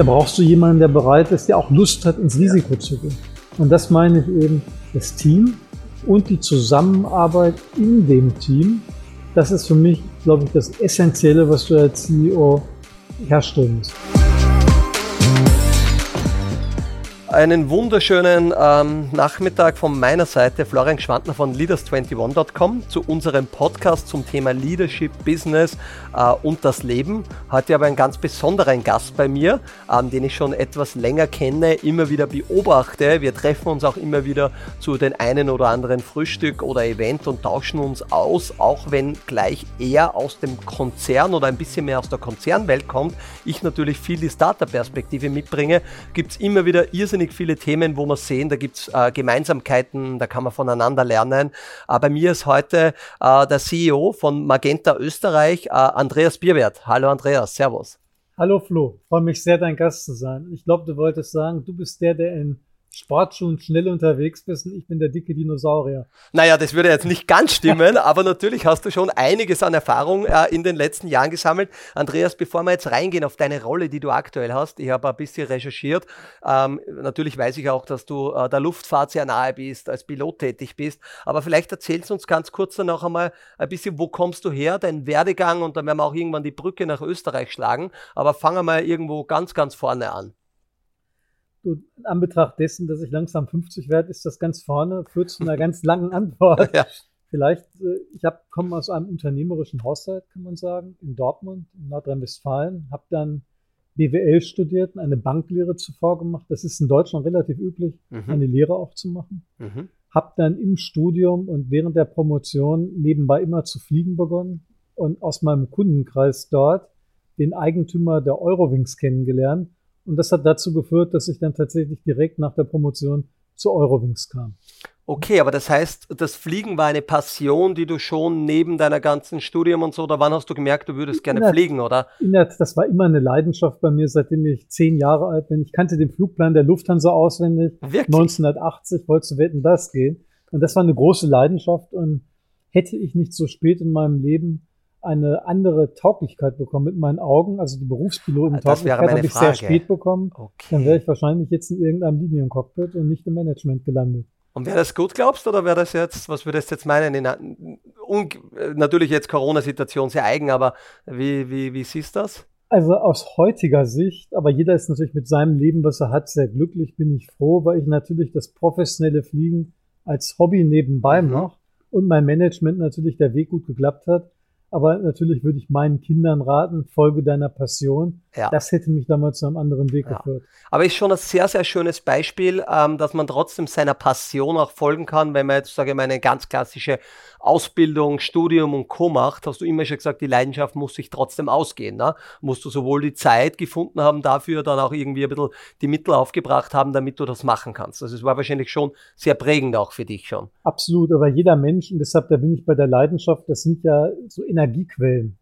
da brauchst du jemanden, der bereit ist, der auch Lust hat, ins Risiko zu gehen. Und das meine ich eben, das Team und die Zusammenarbeit in dem Team. Das ist für mich, glaube ich, das Essentielle, was du als CEO herstellen musst. Einen wunderschönen ähm, Nachmittag von meiner Seite, Florian Schwantner von Leaders21.com zu unserem Podcast zum Thema Leadership, Business äh, und das Leben. Heute ich einen ganz besonderen Gast bei mir, ähm, den ich schon etwas länger kenne, immer wieder beobachte. Wir treffen uns auch immer wieder zu den einen oder anderen Frühstück oder Event und tauschen uns aus, auch wenn gleich er aus dem Konzern oder ein bisschen mehr aus der Konzernwelt kommt. Ich natürlich viel die Starter-Perspektive mitbringe, gibt es immer wieder irrsinnig wahnsinnig viele Themen, wo wir sehen, da gibt es äh, Gemeinsamkeiten, da kann man voneinander lernen. Äh, bei mir ist heute äh, der CEO von Magenta Österreich, äh, Andreas Bierwert. Hallo Andreas, Servus. Hallo Flo, freue mich sehr, dein Gast zu sein. Ich glaube, du wolltest sagen, du bist der, der in Sportschuhen schnell unterwegs bist und ich bin der dicke Dinosaurier. Naja, das würde jetzt nicht ganz stimmen, aber natürlich hast du schon einiges an Erfahrung äh, in den letzten Jahren gesammelt. Andreas, bevor wir jetzt reingehen auf deine Rolle, die du aktuell hast, ich habe ein bisschen recherchiert. Ähm, natürlich weiß ich auch, dass du äh, der Luftfahrt sehr nahe bist, als Pilot tätig bist, aber vielleicht erzählst du uns ganz kurz dann noch einmal ein bisschen, wo kommst du her, dein Werdegang und dann werden wir auch irgendwann die Brücke nach Österreich schlagen, aber fangen wir mal irgendwo ganz, ganz vorne an. Du, in Anbetracht dessen, dass ich langsam 50 werde, ist das ganz vorne, führt zu einer ganz langen Antwort. Ja. Vielleicht, äh, ich komme aus einem unternehmerischen Haushalt, kann man sagen, in Dortmund, in Nordrhein-Westfalen, habe dann BWL studiert und eine Banklehre zuvor gemacht. Das ist in Deutschland relativ üblich, mhm. eine Lehre auch zu machen. Mhm. Habe dann im Studium und während der Promotion nebenbei immer zu fliegen begonnen und aus meinem Kundenkreis dort den Eigentümer der Eurowings kennengelernt und das hat dazu geführt, dass ich dann tatsächlich direkt nach der Promotion zu Eurowings kam. Okay, aber das heißt, das Fliegen war eine Passion, die du schon neben deiner ganzen Studium und so, oder wann hast du gemerkt, du würdest gerne der, fliegen, oder? Der, das war immer eine Leidenschaft bei mir, seitdem ich zehn Jahre alt bin. Ich kannte den Flugplan der Lufthansa auswendig. Wirklich? 1980 wollte zu wetten, das gehen. Und das war eine große Leidenschaft und hätte ich nicht so spät in meinem Leben eine andere Tauglichkeit bekommen mit meinen Augen. Also die Berufspiloten-Tauglichkeit habe ich Frage. sehr spät bekommen. Okay. Dann wäre ich wahrscheinlich jetzt in irgendeinem Liniencockpit und nicht im Management gelandet. Und wäre das gut, glaubst du, oder wäre das jetzt, was würdest du jetzt meinen? In, un, natürlich jetzt Corona-Situation sehr eigen, aber wie, wie, wie siehst du das? Also aus heutiger Sicht, aber jeder ist natürlich mit seinem Leben, was er hat, sehr glücklich, bin ich froh, weil ich natürlich das professionelle Fliegen als Hobby nebenbei mhm. noch und mein Management natürlich der Weg gut geklappt hat. Aber natürlich würde ich meinen Kindern raten, folge deiner Passion. Ja. Das hätte mich damals zu einem anderen Weg ja. geführt. Aber ist schon ein sehr, sehr schönes Beispiel, ähm, dass man trotzdem seiner Passion auch folgen kann, wenn man jetzt, sage ich mal, eine ganz klassische Ausbildung, Studium und Co. macht, hast du immer schon gesagt, die Leidenschaft muss sich trotzdem ausgehen. Ne? Musst du sowohl die Zeit gefunden haben dafür, dann auch irgendwie ein bisschen die Mittel aufgebracht haben, damit du das machen kannst. Also es war wahrscheinlich schon sehr prägend auch für dich schon. Absolut, aber jeder Mensch, und deshalb, da bin ich bei der Leidenschaft, das sind ja so Energiequellen.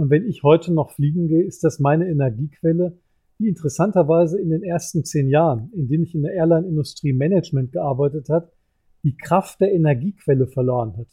Und wenn ich heute noch fliegen gehe, ist das meine Energiequelle, die interessanterweise in den ersten zehn Jahren, in denen ich in der Airline-Industrie Management gearbeitet habe, die Kraft der Energiequelle verloren hat.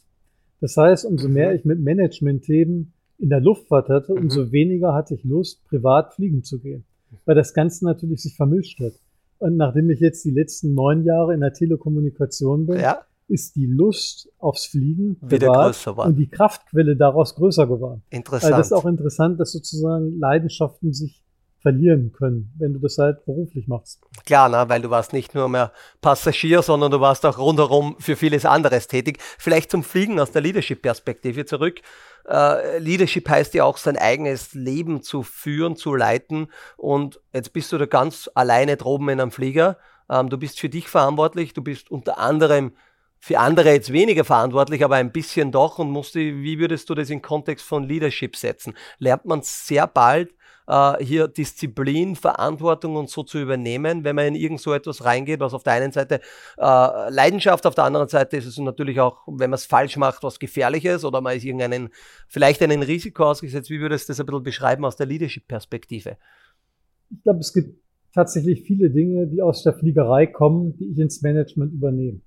Das heißt, umso mhm. mehr ich mit Management-Themen in der Luftfahrt hatte, mhm. umso weniger hatte ich Lust, privat fliegen zu gehen. Weil das Ganze natürlich sich vermischt hat. Und nachdem ich jetzt die letzten neun Jahre in der Telekommunikation bin, ja. Ist die Lust aufs Fliegen wieder größer war. und die Kraftquelle daraus größer geworden. Interessant. Also das ist auch interessant, dass sozusagen Leidenschaften sich verlieren können, wenn du das halt beruflich machst. Klar, ne? weil du warst nicht nur mehr Passagier, sondern du warst auch rundherum für vieles anderes tätig. Vielleicht zum Fliegen aus der Leadership-Perspektive zurück. Äh, Leadership heißt ja auch, sein eigenes Leben zu führen, zu leiten. Und jetzt bist du da ganz alleine droben in einem Flieger. Ähm, du bist für dich verantwortlich. Du bist unter anderem für andere jetzt weniger verantwortlich, aber ein bisschen doch und musst wie würdest du das in Kontext von Leadership setzen? Lernt man sehr bald, äh, hier Disziplin, Verantwortung und so zu übernehmen, wenn man in irgend so etwas reingeht, was auf der einen Seite äh, Leidenschaft, auf der anderen Seite ist es natürlich auch, wenn man es falsch macht, was Gefährliches oder man ist irgendeinen, vielleicht einem Risiko ausgesetzt. Wie würdest du das ein bisschen beschreiben aus der Leadership-Perspektive? Ich glaube, es gibt tatsächlich viele Dinge, die aus der Fliegerei kommen, die ich ins Management übernehme.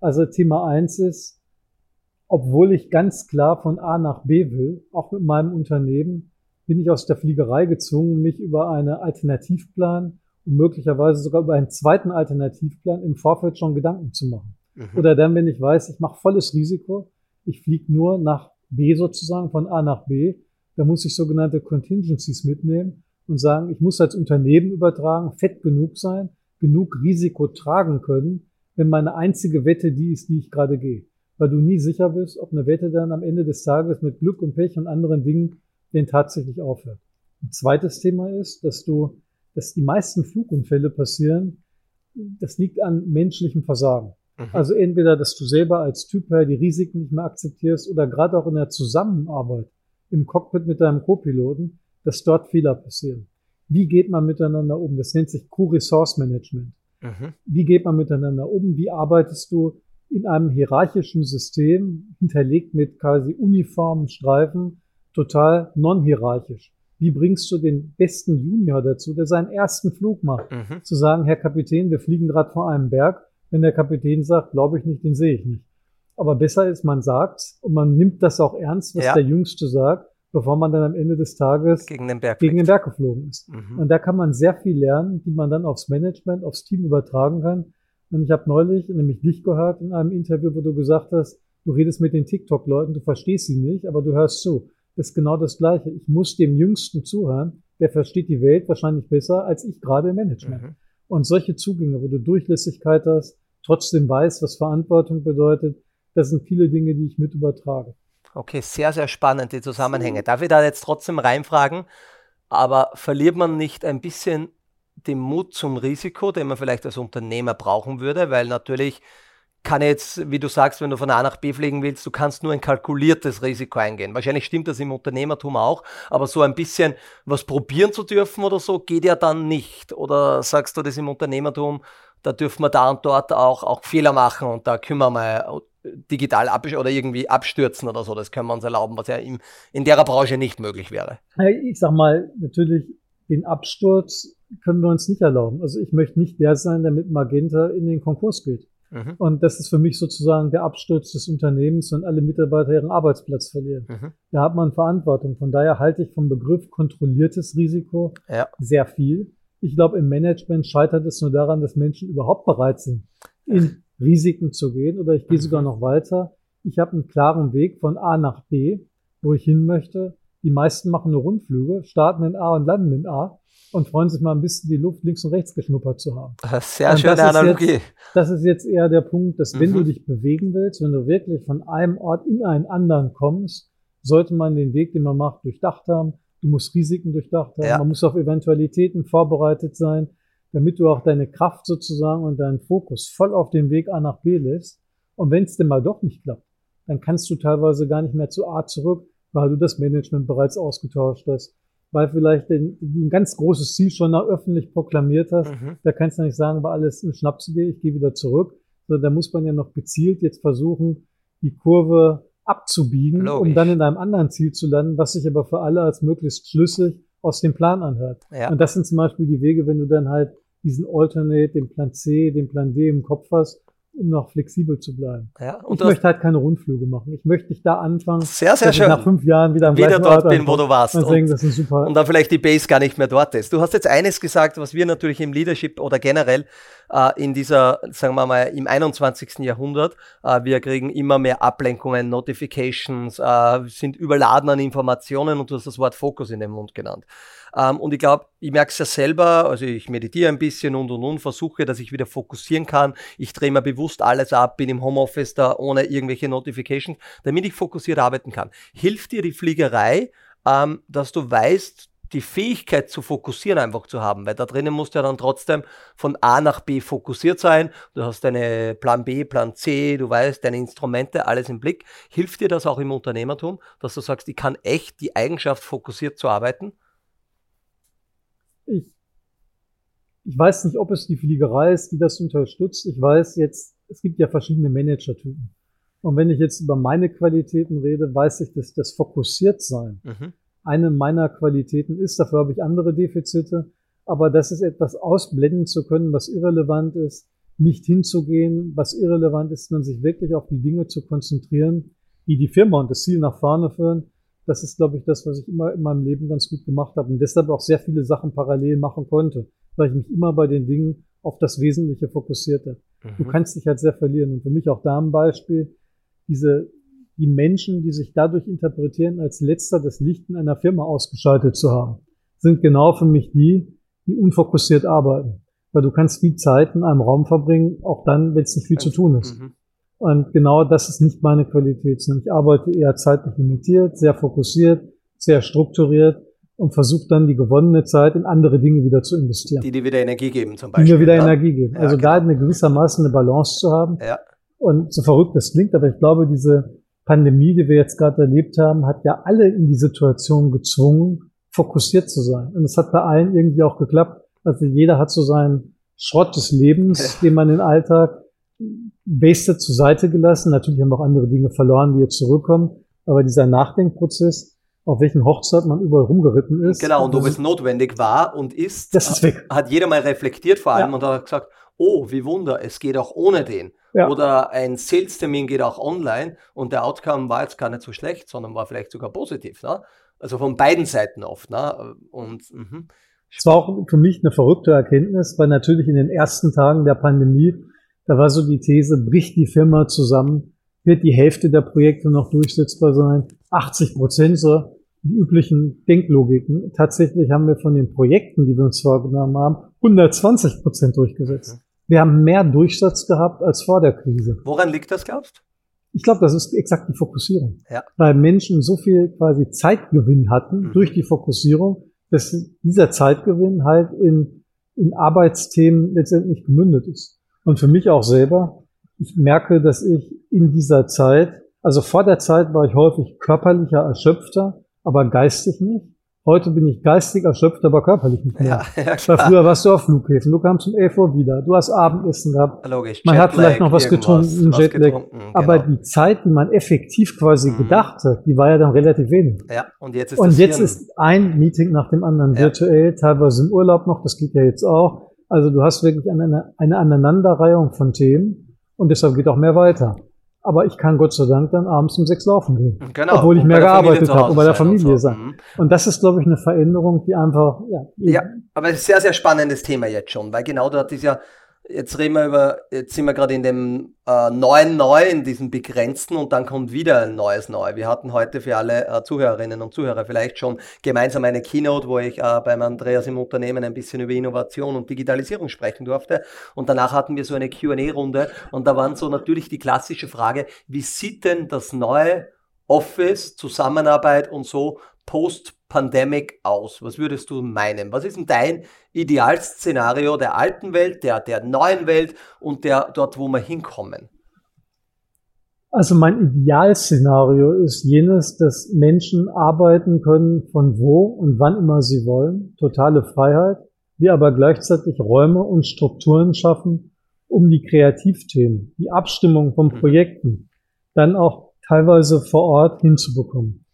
Also Thema eins ist, obwohl ich ganz klar von A nach B will, auch mit meinem Unternehmen, bin ich aus der Fliegerei gezwungen, mich über einen Alternativplan und möglicherweise sogar über einen zweiten Alternativplan im Vorfeld schon Gedanken zu machen. Mhm. Oder dann, wenn ich weiß, ich mache volles Risiko, ich fliege nur nach B sozusagen, von A nach B, da muss ich sogenannte Contingencies mitnehmen und sagen, ich muss als Unternehmen übertragen, fett genug sein, genug Risiko tragen können, wenn meine einzige Wette die ist, die ich gerade gehe. Weil du nie sicher bist, ob eine Wette dann am Ende des Tages mit Glück und Pech und anderen Dingen denn tatsächlich aufhört. Ein zweites Thema ist, dass du, dass die meisten Flugunfälle passieren, das liegt an menschlichem Versagen. Mhm. Also entweder, dass du selber als Typ her die Risiken nicht mehr akzeptierst oder gerade auch in der Zusammenarbeit im Cockpit mit deinem Co-Piloten, dass dort Fehler passieren. Wie geht man miteinander um? Das nennt sich Co-Resource Management. Mhm. Wie geht man miteinander um? Wie arbeitest du in einem hierarchischen System, hinterlegt mit quasi uniformen Streifen, total non-hierarchisch? Wie bringst du den besten Junior dazu, der seinen ersten Flug macht, mhm. zu sagen, Herr Kapitän, wir fliegen gerade vor einem Berg. Wenn der Kapitän sagt, glaube ich nicht, den sehe ich nicht. Aber besser ist, man sagt und man nimmt das auch ernst, was ja. der Jüngste sagt, bevor man dann am Ende des Tages gegen den Berg, gegen den Berg geflogen ist. Mhm. Und da kann man sehr viel lernen, die man dann aufs Management, aufs Team übertragen kann. Und ich habe neulich nämlich dich gehört in einem Interview, wo du gesagt hast, du redest mit den TikTok-Leuten, du verstehst sie nicht, aber du hörst zu. Das ist genau das Gleiche. Ich muss dem Jüngsten zuhören, der versteht die Welt wahrscheinlich besser als ich gerade im Management. Mhm. Und solche Zugänge, wo du Durchlässigkeit hast, trotzdem weißt, was Verantwortung bedeutet, das sind viele Dinge, die ich mit übertrage. Okay, sehr, sehr spannend, die Zusammenhänge. Darf ich da jetzt trotzdem reinfragen? Aber verliert man nicht ein bisschen den Mut zum Risiko, den man vielleicht als Unternehmer brauchen würde? Weil natürlich kann jetzt, wie du sagst, wenn du von A nach B fliegen willst, du kannst nur ein kalkuliertes Risiko eingehen. Wahrscheinlich stimmt das im Unternehmertum auch, aber so ein bisschen was probieren zu dürfen oder so geht ja dann nicht. Oder sagst du das im Unternehmertum, da dürfen wir da und dort auch, auch Fehler machen und da kümmern wir digital ab oder irgendwie abstürzen oder so. Das können wir uns erlauben, was ja in, in der Branche nicht möglich wäre. Ich sag mal, natürlich den Absturz können wir uns nicht erlauben. Also ich möchte nicht der sein, der mit Magenta in den Konkurs geht. Mhm. Und das ist für mich sozusagen der Absturz des Unternehmens, wenn alle Mitarbeiter ihren Arbeitsplatz verlieren. Mhm. Da hat man Verantwortung. Von daher halte ich vom Begriff kontrolliertes Risiko ja. sehr viel. Ich glaube, im Management scheitert es nur daran, dass Menschen überhaupt bereit sind, in Risiken zu gehen. Oder ich gehe sogar noch weiter. Ich habe einen klaren Weg von A nach B, wo ich hin möchte. Die meisten machen nur Rundflüge, starten in A und landen in A und freuen sich mal ein bisschen die Luft links und rechts geschnuppert zu haben. Sehr und schöne Analogie. Jetzt, das ist jetzt eher der Punkt, dass mhm. wenn du mhm. dich bewegen willst, wenn du wirklich von einem Ort in einen anderen kommst, sollte man den Weg, den man macht, durchdacht haben. Du musst Risiken durchdacht haben. Ja. Man muss auf Eventualitäten vorbereitet sein damit du auch deine Kraft sozusagen und deinen Fokus voll auf dem Weg A nach B lässt. Und wenn es denn mal doch nicht klappt, dann kannst du teilweise gar nicht mehr zu A zurück, weil du das Management bereits ausgetauscht hast, weil vielleicht ein, ein ganz großes Ziel schon öffentlich proklamiert hast. Mhm. Da kannst du nicht sagen, war alles eine Schnapsidee, ich gehe wieder zurück. Sondern da muss man ja noch gezielt jetzt versuchen, die Kurve abzubiegen, Logisch. um dann in einem anderen Ziel zu landen, was sich aber für alle als möglichst schlüssig aus dem Plan anhört. Ja. Und das sind zum Beispiel die Wege, wenn du dann halt diesen Alternate, den Plan C, den Plan D im Kopf hast, um noch flexibel zu bleiben. Ja, und ich möchte halt keine Rundflüge machen. Ich möchte nicht da anfangen, sehr, sehr schön. nach fünf Jahren wieder, am wieder dort bin, wo du warst. Und, sagen, das ist super. und dann vielleicht die Base gar nicht mehr dort ist. Du hast jetzt eines gesagt, was wir natürlich im Leadership oder generell äh, in dieser, sagen wir mal, im 21. Jahrhundert, äh, wir kriegen immer mehr Ablenkungen, Notifications, äh, sind überladen an Informationen und du hast das Wort Fokus in den Mund genannt. Ähm, und ich glaube, ich merke es ja selber, also ich meditiere ein bisschen und und und, versuche, dass ich wieder fokussieren kann. Ich drehe mir bewusst alles ab, bin im Homeoffice da ohne irgendwelche Notifications, damit ich fokussiert arbeiten kann. Hilft dir die Fliegerei, ähm, dass du weißt, die Fähigkeit zu fokussieren einfach zu haben, weil da drinnen musst du ja dann trotzdem von A nach B fokussiert sein. Du hast deine Plan B, Plan C, du weißt deine Instrumente, alles im Blick. Hilft dir das auch im Unternehmertum, dass du sagst, ich kann echt die Eigenschaft fokussiert zu arbeiten? ich, ich weiß nicht, ob es die Fliegerei ist, die das unterstützt. Ich weiß jetzt, es gibt ja verschiedene Managertypen. Und wenn ich jetzt über meine Qualitäten rede, weiß ich, dass das Fokussiertsein mhm. eine meiner Qualitäten ist. Dafür habe ich andere Defizite. Aber das ist etwas ausblenden zu können, was irrelevant ist, nicht hinzugehen, was irrelevant ist, sondern sich wirklich auf die Dinge zu konzentrieren, die die Firma und das Ziel nach vorne führen. Das ist, glaube ich, das, was ich immer in meinem Leben ganz gut gemacht habe und deshalb auch sehr viele Sachen parallel machen konnte, weil ich mich immer bei den Dingen auf das Wesentliche fokussierte. Mhm. Du kannst dich halt sehr verlieren. Und für mich auch da ein Beispiel, diese, die Menschen, die sich dadurch interpretieren, als letzter das Licht in einer Firma ausgeschaltet zu haben, sind genau für mich die, die unfokussiert arbeiten. Weil du kannst viel Zeit in einem Raum verbringen, auch dann, wenn es nicht viel zu tun ist. Mhm. Und genau das ist nicht meine Qualität, sondern ich arbeite eher zeitlich limitiert, sehr fokussiert, sehr strukturiert und versuche dann die gewonnene Zeit in andere Dinge wieder zu investieren. Die dir wieder Energie geben zum Beispiel. Die mir wieder ja? Energie geben. Ja, also genau. da eine gewissermaßen eine Balance zu haben. Ja. Und so verrückt das klingt, aber ich glaube, diese Pandemie, die wir jetzt gerade erlebt haben, hat ja alle in die Situation gezwungen, fokussiert zu sein. Und es hat bei allen irgendwie auch geklappt. Also jeder hat so seinen Schrott des Lebens, den man im Alltag wasted zur Seite gelassen. Natürlich haben wir auch andere Dinge verloren, die jetzt zurückkommen. Aber dieser Nachdenkprozess, auf welchen Hochzeit man überall rumgeritten ist. Genau, und ob es notwendig war und ist, hat jeder mal reflektiert vor allem ja. und hat gesagt, oh, wie Wunder, es geht auch ohne den. Ja. Oder ein Sales-Termin geht auch online und der Outcome war jetzt gar nicht so schlecht, sondern war vielleicht sogar positiv. Ne? Also von beiden Seiten oft. Ne? Und mhm. Es war auch für mich eine verrückte Erkenntnis, weil natürlich in den ersten Tagen der Pandemie, da war so die These, bricht die Firma zusammen, wird die Hälfte der Projekte noch durchsetzbar sein, 80 Prozent so die üblichen Denklogiken. Tatsächlich haben wir von den Projekten, die wir uns vorgenommen haben, 120 Prozent durchgesetzt. Mhm. Wir haben mehr Durchsatz gehabt als vor der Krise. Woran liegt das, glaubst? Ich glaube, das ist exakt die Fokussierung. Ja. Weil Menschen so viel quasi Zeitgewinn hatten mhm. durch die Fokussierung, dass dieser Zeitgewinn halt in, in Arbeitsthemen letztendlich gemündet ist. Und für mich auch selber, ich merke, dass ich in dieser Zeit, also vor der Zeit war ich häufig körperlicher, erschöpfter, aber geistig nicht. Heute bin ich geistig erschöpft, aber körperlich nicht mehr. Ja, ja, Weil früher warst du auf Flughäfen, du kamst um 11 Uhr wieder, du hast Abendessen gehabt. Logisch. Man Jetlag, hat vielleicht noch was getrunken, was Jetlag. Getrunken, genau. Aber die Zeit, die man effektiv quasi mhm. gedacht hat, die war ja dann relativ wenig. Ja, und jetzt ist, und jetzt ist ein Meeting nach dem anderen ja. virtuell, teilweise im Urlaub noch, das geht ja jetzt auch. Also du hast wirklich eine, eine Aneinanderreihung von Themen und deshalb geht auch mehr weiter aber ich kann Gott sei Dank dann abends um sechs laufen gehen. Genau. Obwohl ich mehr gearbeitet habe und bei der Familie und so. sein. Mhm. Und das ist, glaube ich, eine Veränderung, die einfach, ja. Ja, aber es ist ein sehr, sehr spannendes Thema jetzt schon, weil genau dort ist ja Jetzt reden wir über, jetzt sind wir gerade in dem äh, neuen Neu, in diesem begrenzten und dann kommt wieder ein neues Neu. Wir hatten heute für alle äh, Zuhörerinnen und Zuhörer vielleicht schon gemeinsam eine Keynote, wo ich äh, beim Andreas im Unternehmen ein bisschen über Innovation und Digitalisierung sprechen durfte. Und danach hatten wir so eine Q&A-Runde und da waren so natürlich die klassische Frage, wie sieht denn das neue Office, Zusammenarbeit und so Post-Pandemic aus? Was würdest du meinen? Was ist denn dein Idealszenario der alten Welt, der, der neuen Welt und der dort, wo wir hinkommen? Also mein Idealszenario ist jenes, dass Menschen arbeiten können von wo und wann immer sie wollen, totale Freiheit, wir aber gleichzeitig Räume und Strukturen schaffen, um die Kreativthemen, die Abstimmung von mhm. Projekten dann auch teilweise vor Ort hinzubekommen.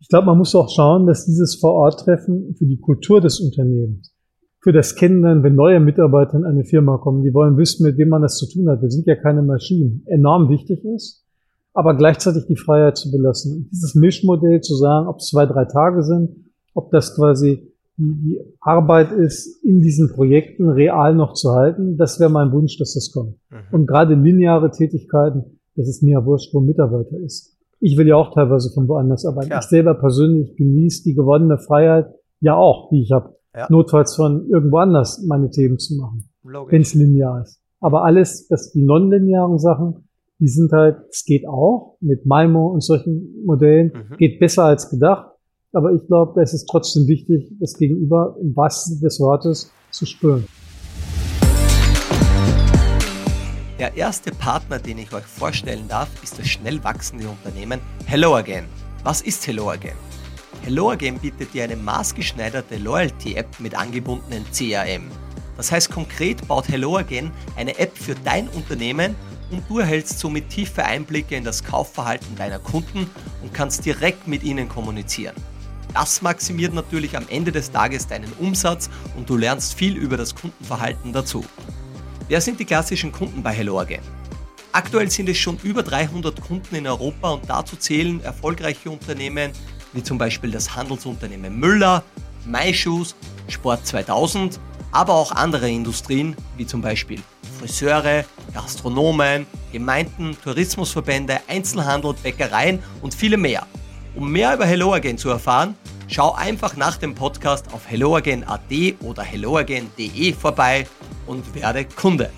Ich glaube, man muss auch schauen, dass dieses Vor-Ort-Treffen für die Kultur des Unternehmens, für das Kennenlernen, wenn neue Mitarbeiter in eine Firma kommen, die wollen wissen, mit wem man das zu tun hat. Wir sind ja keine Maschinen. Enorm wichtig ist, aber gleichzeitig die Freiheit zu belassen. Und dieses Mischmodell zu sagen, ob es zwei, drei Tage sind, ob das quasi die, die Arbeit ist, in diesen Projekten real noch zu halten, das wäre mein Wunsch, dass das kommt. Mhm. Und gerade lineare Tätigkeiten, das ist mir ja wurscht, wo ein Mitarbeiter ist. Ich will ja auch teilweise von woanders arbeiten. Ja. Ich selber persönlich genieße die gewonnene Freiheit ja auch, die ich habe. Ja. Notfalls von irgendwo anders meine Themen zu machen. Wenn es linear ist. Aber alles, das die nonlinearen Sachen, die sind halt, es geht auch mit Maimo und solchen Modellen, mhm. geht besser als gedacht. Aber ich glaube, da ist es trotzdem wichtig, das Gegenüber im wahrsten des Wortes zu spüren. Der erste Partner, den ich euch vorstellen darf, ist das schnell wachsende Unternehmen Hello Again. Was ist Hello Again? Hello Again bietet dir eine maßgeschneiderte Loyalty-App mit angebundenen CRM. Das heißt konkret baut Hello Again eine App für dein Unternehmen und du erhältst somit tiefe Einblicke in das Kaufverhalten deiner Kunden und kannst direkt mit ihnen kommunizieren. Das maximiert natürlich am Ende des Tages deinen Umsatz und du lernst viel über das Kundenverhalten dazu. Wer sind die klassischen Kunden bei Hello? Aktuell sind es schon über 300 Kunden in Europa und dazu zählen erfolgreiche Unternehmen wie zum Beispiel das Handelsunternehmen Müller, MyShoes, Sport 2000, aber auch andere Industrien wie zum Beispiel Friseure, Gastronomen, Gemeinden, Tourismusverbände, Einzelhandel, Bäckereien und viele mehr. Um mehr über HelloAgain zu erfahren, schau einfach nach dem Podcast auf helloagain.at oder helloagain.de vorbei und werde Kunde.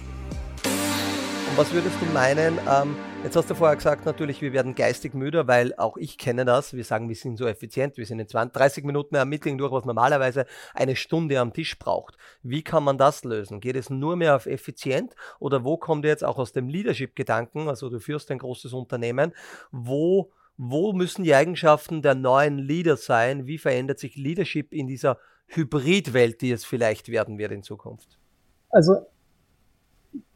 Und was würdest du meinen, ähm, Jetzt hast du vorher gesagt, natürlich, wir werden geistig müder, weil auch ich kenne das. Wir sagen, wir sind so effizient, wir sind in 20, 30 Minuten am Meeting durch, was normalerweise eine Stunde am Tisch braucht. Wie kann man das lösen? Geht es nur mehr auf effizient oder wo kommt jetzt auch aus dem Leadership-Gedanken, also du führst ein großes Unternehmen, wo, wo müssen die Eigenschaften der neuen Leader sein? Wie verändert sich Leadership in dieser Hybridwelt, die es vielleicht werden wird in Zukunft? Also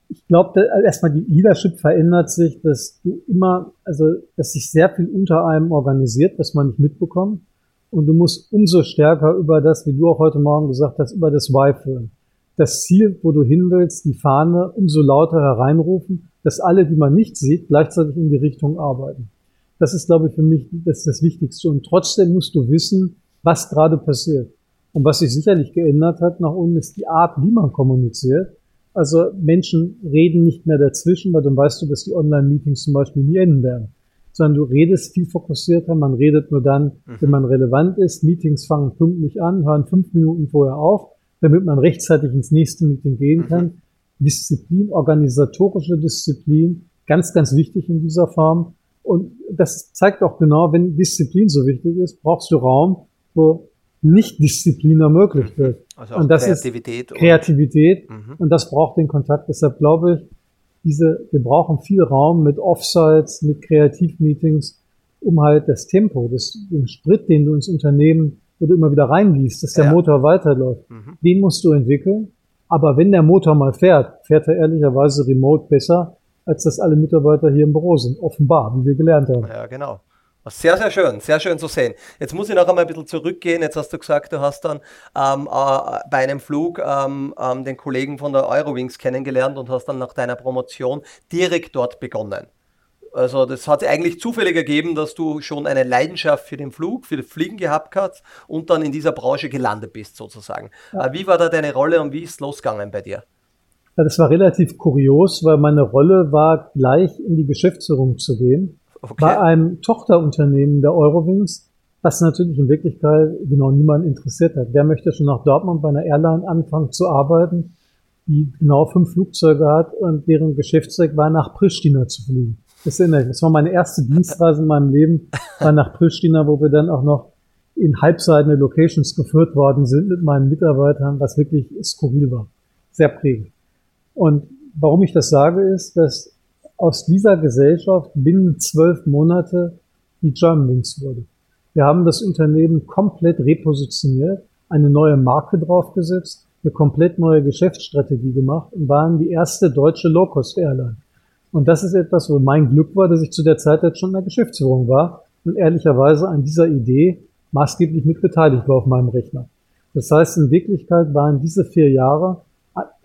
ich glaube, also erstmal die Leadership verändert sich, dass du immer, also dass sich sehr viel unter einem organisiert, was man nicht mitbekommt. Und du musst umso stärker über das, wie du auch heute Morgen gesagt hast, über das Why führen. Das Ziel, wo du hin willst, die Fahne, umso lauter hereinrufen, dass alle, die man nicht sieht, gleichzeitig in die Richtung arbeiten. Das ist, glaube ich, für mich das, das Wichtigste. Und trotzdem musst du wissen, was gerade passiert. Und was sich sicherlich geändert hat nach unten, ist die Art, wie man kommuniziert. Also Menschen reden nicht mehr dazwischen, weil dann weißt du, dass die Online-Meetings zum Beispiel nie enden werden. Sondern du redest viel fokussierter, man redet nur dann, mhm. wenn man relevant ist. Meetings fangen pünktlich an, hören fünf Minuten vorher auf, damit man rechtzeitig ins nächste Meeting gehen kann. Mhm. Disziplin, organisatorische Disziplin, ganz, ganz wichtig in dieser Form. Und das zeigt auch genau, wenn Disziplin so wichtig ist, brauchst du Raum, wo nicht-Disziplin ermöglicht wird. Also und das Kreativität. Ist Kreativität. Mhm. Und das braucht den Kontakt. Deshalb glaube ich, diese, wir brauchen viel Raum mit Offsites, mit Kreativmeetings, um halt das Tempo, das, den Sprit, den du ins Unternehmen, du immer wieder reingießt, dass der ja. Motor weiterläuft, mhm. den musst du entwickeln. Aber wenn der Motor mal fährt, fährt er ehrlicherweise remote besser, als dass alle Mitarbeiter hier im Büro sind. Offenbar, wie wir gelernt haben. Ja, genau. Sehr, sehr schön, sehr schön zu sehen. Jetzt muss ich noch einmal ein bisschen zurückgehen. Jetzt hast du gesagt, du hast dann ähm, äh, bei einem Flug ähm, ähm, den Kollegen von der Eurowings kennengelernt und hast dann nach deiner Promotion direkt dort begonnen. Also das hat sich eigentlich zufällig ergeben, dass du schon eine Leidenschaft für den Flug, für das Fliegen gehabt hast und dann in dieser Branche gelandet bist sozusagen. Ja. Äh, wie war da deine Rolle und wie ist es losgegangen bei dir? Ja, das war relativ kurios, weil meine Rolle war, gleich in die Geschäftsführung zu gehen okay. bei einem Tochterunternehmen der Eurowings, was natürlich in Wirklichkeit genau niemand interessiert hat. Wer möchte schon nach Dortmund bei einer Airline anfangen zu arbeiten, die genau fünf Flugzeuge hat und deren Geschäftszweck war, nach Pristina zu fliegen. Das, das war meine erste Dienstreise in meinem Leben, war nach Pristina, wo wir dann auch noch in halbseitene Locations geführt worden sind mit meinen Mitarbeitern, was wirklich skurril war. Sehr prägend. Und warum ich das sage, ist, dass aus dieser Gesellschaft binnen zwölf Monate die Germanwings wurde. Wir haben das Unternehmen komplett repositioniert, eine neue Marke draufgesetzt, eine komplett neue Geschäftsstrategie gemacht und waren die erste deutsche Low-Cost-Airline. Und das ist etwas, wo mein Glück war, dass ich zu der Zeit jetzt schon in der Geschäftsführung war und ehrlicherweise an dieser Idee maßgeblich mit beteiligt war auf meinem Rechner. Das heißt, in Wirklichkeit waren diese vier Jahre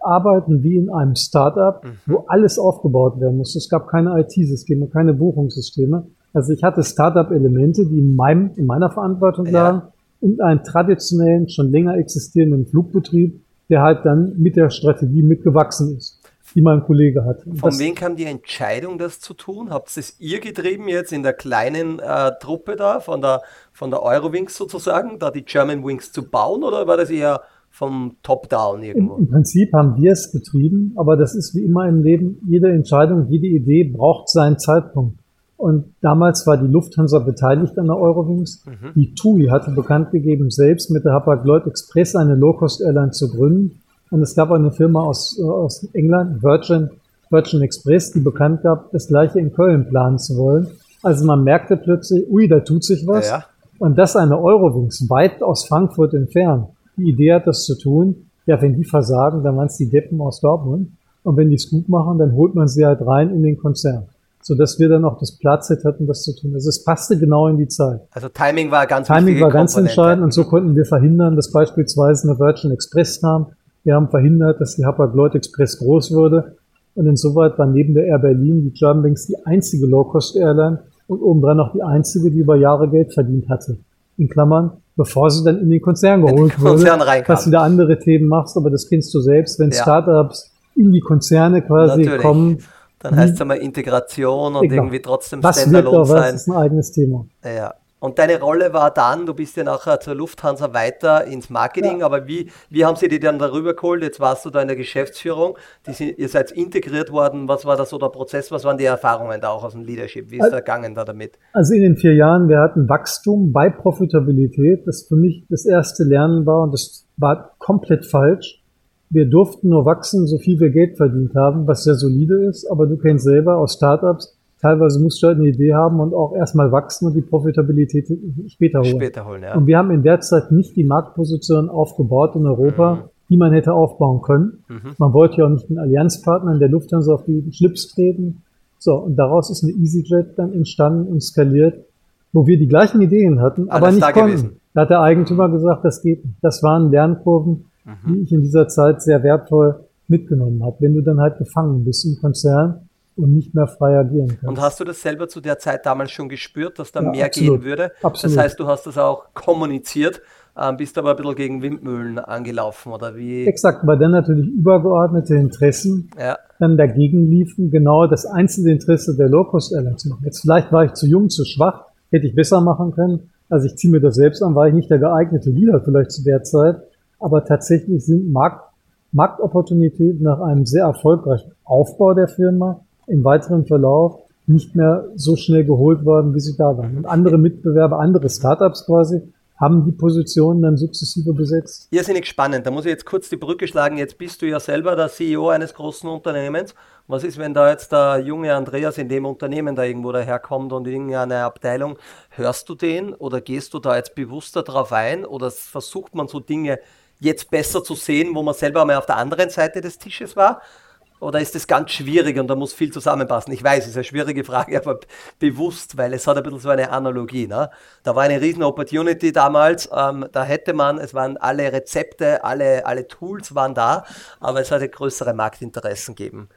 arbeiten wie in einem Startup, mhm. wo alles aufgebaut werden muss. Es gab keine IT-Systeme, keine Buchungssysteme. Also ich hatte Startup-Elemente, die in meinem, in meiner Verantwortung lagen ja. und einen traditionellen, schon länger existierenden Flugbetrieb, der halt dann mit der Strategie mitgewachsen ist die mein Kollege hat. Von wem kam die Entscheidung, das zu tun? Habt es ihr getrieben jetzt in der kleinen äh, Truppe da, von der, von der Eurowings sozusagen, da die German Wings zu bauen oder war das eher vom Top-Down irgendwo. Im, Prinzip haben wir es betrieben, aber das ist wie immer im Leben, jede Entscheidung, jede Idee braucht seinen Zeitpunkt. Und damals war die Lufthansa beteiligt an der Eurowings. Mhm. Die TUI hatte bekannt gegeben, selbst mit der Hapag-Lloyd Express eine Low-Cost-Airline zu gründen. Und es gab eine Firma aus, aus England, Virgin, Virgin Express, die bekannt gab, das gleiche in Köln planen zu wollen. Also man merkte plötzlich, ui, da tut sich was. Ja, ja. Und das eine Eurowings, weit aus Frankfurt entfernt die Idee hat, das zu tun. Ja, wenn die versagen, dann waren es die Deppen aus Dortmund. Und wenn die es gut machen, dann holt man sie halt rein in den Konzern. So dass wir dann auch das Platz hatten, das zu tun. Also es passte genau in die Zeit. Also Timing war ganz Timing war ganz Komponente. entscheidend und so konnten wir verhindern, dass beispielsweise eine Virgin Express kam. Wir haben verhindert, dass die Hapag-Lloyd Express groß wurde. Und insoweit war neben der Air Berlin die Germanwings die einzige Low-Cost-Airline und obendrein auch die einzige, die über Jahre Geld verdient hatte. in Klammern, bevor sie dann in den Konzern geholt den Konzern wurde, dass du da andere Themen machst, aber das kennst du selbst, wenn ja. Startups in die Konzerne quasi Natürlich. kommen. Dann heißt es einmal Integration und egal. irgendwie trotzdem was Standalone wird da, sein. Das ist ein eigenes Thema. Ja. Und deine Rolle war dann, du bist ja nachher zur Lufthansa weiter ins Marketing, ja. aber wie, wie haben sie dich dann darüber geholt? Jetzt warst du da in der Geschäftsführung, sind, ihr seid integriert worden. Was war da so der Prozess? Was waren die Erfahrungen da auch aus dem Leadership? Wie ist also, ergangen da damit? Also in den vier Jahren, wir hatten Wachstum bei Profitabilität, das für mich das erste Lernen war und das war komplett falsch. Wir durften nur wachsen, so viel wir Geld verdient haben, was sehr solide ist, aber du kennst selber aus Startups, teilweise musst du halt eine Idee haben und auch erstmal wachsen und die Profitabilität später holen. Später holen, ja. Und wir haben in der Zeit nicht die Marktposition aufgebaut in Europa, mhm. die man hätte aufbauen können. Mhm. Man wollte ja auch nicht den Allianzpartnern der Lufthansa auf die Schlips treten. So, und daraus ist eine EasyJet dann entstanden und skaliert, wo wir die gleichen Ideen hatten, Alles aber nicht konnten. Gewesen. Da hat der Eigentümer gesagt, das geht nicht. Das waren Lernkurven, mhm. die ich in dieser Zeit sehr wertvoll mitgenommen habe. Wenn du dann halt gefangen bist im Konzern, und nicht mehr frei agieren kannst. Und hast du das selber zu der Zeit damals schon gespürt, dass da ja, mehr absolut, gehen würde? Absolut. Das heißt, du hast das auch kommuniziert, ähm, bist aber ein bisschen gegen Windmühlen angelaufen, oder wie? Exakt, weil dann natürlich übergeordnete Interessen ja. dann dagegen liefen, genau das einzelne Interesse der Low-Cost-Airlines zu machen. Jetzt vielleicht war ich zu jung, zu schwach, hätte ich besser machen können. Also ich ziehe mir das selbst an, war ich nicht der geeignete Leader vielleicht zu der Zeit. Aber tatsächlich sind Markt, Marktopportunitäten nach einem sehr erfolgreichen Aufbau der Firma im weiteren Verlauf nicht mehr so schnell geholt worden, wie sie da waren. Und andere Mitbewerber, andere Startups quasi, haben die Positionen dann sukzessive besetzt. Irrsinnig spannend. Da muss ich jetzt kurz die Brücke schlagen. Jetzt bist du ja selber der CEO eines großen Unternehmens. Was ist, wenn da jetzt der junge Andreas in dem Unternehmen da irgendwo daherkommt und irgendeine Abteilung, hörst du den oder gehst du da jetzt bewusster drauf ein oder versucht man so Dinge jetzt besser zu sehen, wo man selber mal auf der anderen Seite des Tisches war? Oder ist das ganz schwierig und da muss viel zusammenpassen? Ich weiß, es ist eine schwierige Frage, aber bewusst, weil es hat ein bisschen so eine Analogie. Ne? Da war eine riesen Opportunity damals, ähm, da hätte man, es waren alle Rezepte, alle, alle Tools waren da, aber es hatte größere Marktinteressen gegeben.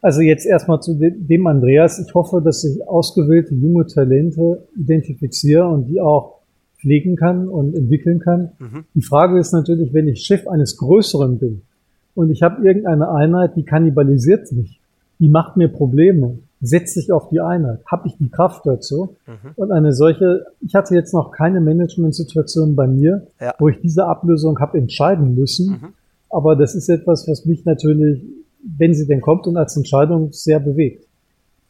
Also jetzt erstmal zu dem Andreas. Ich hoffe, dass ich ausgewählte junge Talente identifiziere und die auch pflegen kann und entwickeln kann. Mhm. Die Frage ist natürlich, wenn ich Chef eines Größeren bin, und ich habe irgendeine Einheit, die kannibalisiert mich, die macht mir Probleme, setze ich auf die Einheit, habe ich die Kraft dazu? Mhm. Und eine solche, ich hatte jetzt noch keine Management-Situation bei mir, ja. wo ich diese Ablösung habe entscheiden müssen, mhm. aber das ist etwas, was mich natürlich, wenn sie denn kommt und als Entscheidung sehr bewegt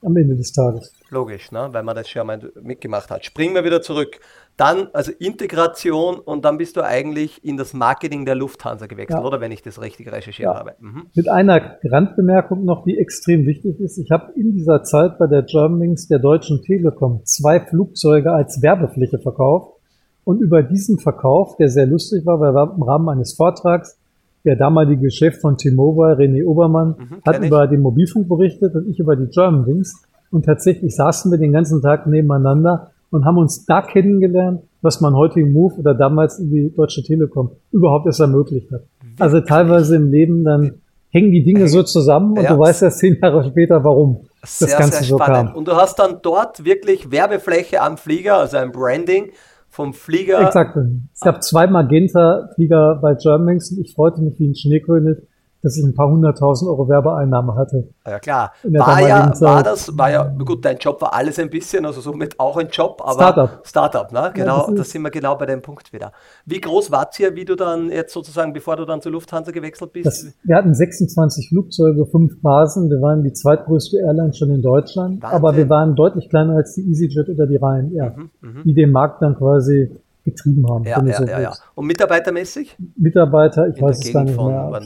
am Ende des Tages. Logisch, ne? weil man das schon mal mitgemacht hat. Springen wir wieder zurück. Dann, also Integration und dann bist du eigentlich in das Marketing der Lufthansa gewechselt, ja. oder wenn ich das richtig recherchiert ja. habe. Mhm. Mit einer Randbemerkung noch, die extrem wichtig ist. Ich habe in dieser Zeit bei der Germanwings der Deutschen Telekom zwei Flugzeuge als Werbefläche verkauft. Und über diesen Verkauf, der sehr lustig war, weil wir im Rahmen eines Vortrags der damalige Chef von T-Mobile, René Obermann, mhm, hat über den Mobilfunk berichtet und ich über die Germanwings. Und tatsächlich saßen wir den ganzen Tag nebeneinander und haben uns da kennengelernt, was man heute im Move oder damals in die Deutsche Telekom überhaupt erst ermöglicht hat. Also teilweise im Leben dann hängen die Dinge so zusammen und ja. du weißt erst zehn Jahre später, warum sehr, das Ganze so kam. Und du hast dann dort wirklich Werbefläche am Flieger, also ein Branding vom Flieger. Exakt. Es gab zwei Magenta-Flieger bei Germanwings und ich freute mich wie ein Schneekönig, dass ich ein paar hunderttausend Euro Werbeeinnahme hatte. Ja klar. War ja, war das, war ja, gut, dein Job war alles ein bisschen, also somit auch ein Job, aber Startup. Startup, ne? Genau, ja, da sind wir genau bei dem Punkt wieder. Wie groß war es hier, wie du dann jetzt sozusagen, bevor du dann zur Lufthansa gewechselt bist? Das, wir hatten 26 Flugzeuge, fünf Basen, wir waren die zweitgrößte Airline schon in Deutschland, Wahnsinn. aber wir waren deutlich kleiner als die EasyJet oder die Ryanair, mhm, mhm, die den Markt dann quasi getrieben haben. Ja, ja, so ja, ja. Und mitarbeitermäßig? Mitarbeiter, ich in weiß es gar nicht mehr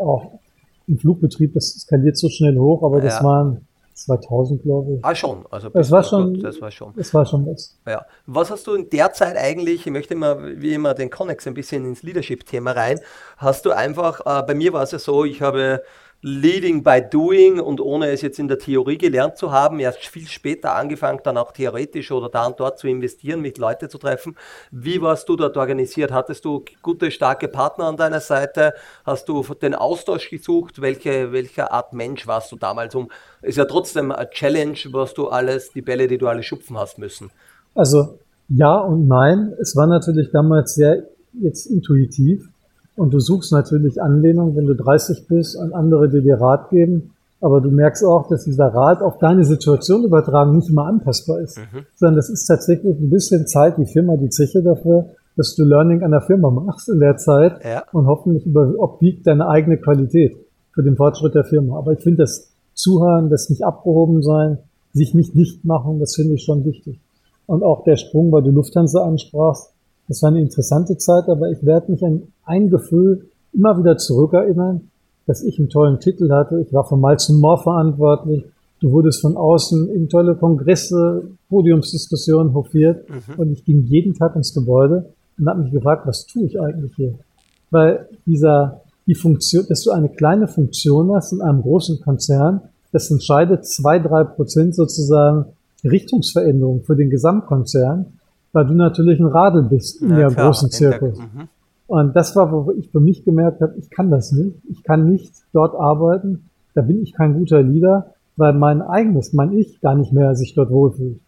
auch im Flugbetrieb, das skaliert so schnell hoch, aber das ja. waren 2000, glaube ich. Ah, schon. Also das war schon, das war schon. Das war schon was. Ja. Was hast du in der Zeit eigentlich, ich möchte immer, wie immer, den Connex ein bisschen ins Leadership-Thema rein, hast du einfach, äh, bei mir war es ja so, ich habe Leading by Doing und ohne es jetzt in der Theorie gelernt zu haben, erst viel später angefangen, dann auch theoretisch oder da und dort zu investieren, mit Leute zu treffen. Wie warst du dort organisiert? Hattest du gute, starke Partner an deiner Seite? Hast du den Austausch gesucht? Welche, welche Art Mensch warst du damals? Um, ist ja trotzdem eine Challenge, was du alles, die Bälle, die du alle schupfen hast müssen. Also Ja und nein. Es war natürlich damals sehr jetzt intuitiv. Und du suchst natürlich Anlehnung, wenn du 30 bist, an andere, die dir Rat geben. Aber du merkst auch, dass dieser Rat auf deine Situation übertragen nicht immer anpassbar ist. Mhm. Sondern das ist tatsächlich ein bisschen Zeit, die Firma, die Zeche dafür, dass du Learning an der Firma machst in der Zeit ja. und hoffentlich über, obwiegt deine eigene Qualität für den Fortschritt der Firma. Aber ich finde das Zuhören, das nicht abgehoben sein, sich nicht dicht machen, das finde ich schon wichtig. Und auch der Sprung, weil du Lufthansa ansprachst, das war eine interessante Zeit, aber ich werde mich an ein Gefühl immer wieder zurückerinnern, dass ich einen tollen Titel hatte. Ich war für Miles More verantwortlich. Du wurdest von außen in tolle Kongresse, Podiumsdiskussionen hofiert mhm. und ich ging jeden Tag ins Gebäude und habe mich gefragt, was tue ich eigentlich hier? Weil dieser, die Funktion, dass du eine kleine Funktion hast in einem großen Konzern, das entscheidet zwei, drei Prozent sozusagen Richtungsveränderung für den Gesamtkonzern, weil du natürlich ein Radel bist in ja, der klar, großen Zirkus. Mhm. Und das war, wo ich für mich gemerkt habe, ich kann das nicht. Ich kann nicht dort arbeiten. Da bin ich kein guter Leader, weil mein eigenes, mein Ich gar nicht mehr sich dort wohlfühlt.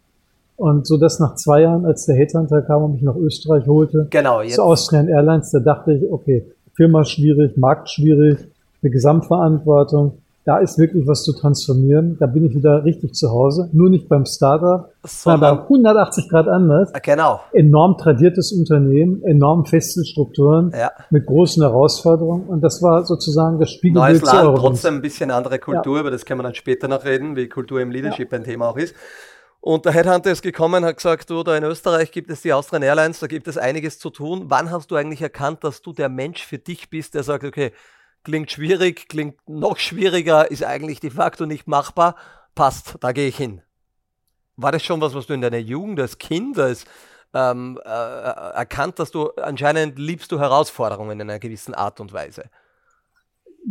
Und so dass nach zwei Jahren, als der Headhunter kam und mich nach Österreich holte, genau, jetzt. zu Austrian Airlines, da dachte ich, okay, Firma schwierig, Markt schwierig, eine Gesamtverantwortung da ist wirklich was zu transformieren. Da bin ich wieder richtig zu Hause. Nur nicht beim Startup, sondern 180 Grad anders. Genau. Enorm tradiertes Unternehmen, enorm feste Strukturen ja. mit großen Herausforderungen. Und das war sozusagen das Spiegelbild Neues Land, trotzdem ein bisschen andere Kultur, ja. aber das können wir dann später noch reden, wie Kultur im Leadership ja. ein Thema auch ist. Und der Headhunter ist gekommen, hat gesagt, du, da in Österreich gibt es die Austrian Airlines, da gibt es einiges zu tun. Wann hast du eigentlich erkannt, dass du der Mensch für dich bist, der sagt, okay, klingt schwierig, klingt noch schwieriger, ist eigentlich de facto nicht machbar. Passt, da gehe ich hin. War das schon was, was du in deiner Jugend als Kind, als ähm, äh, erkannt, dass du anscheinend liebst du Herausforderungen in einer gewissen Art und Weise?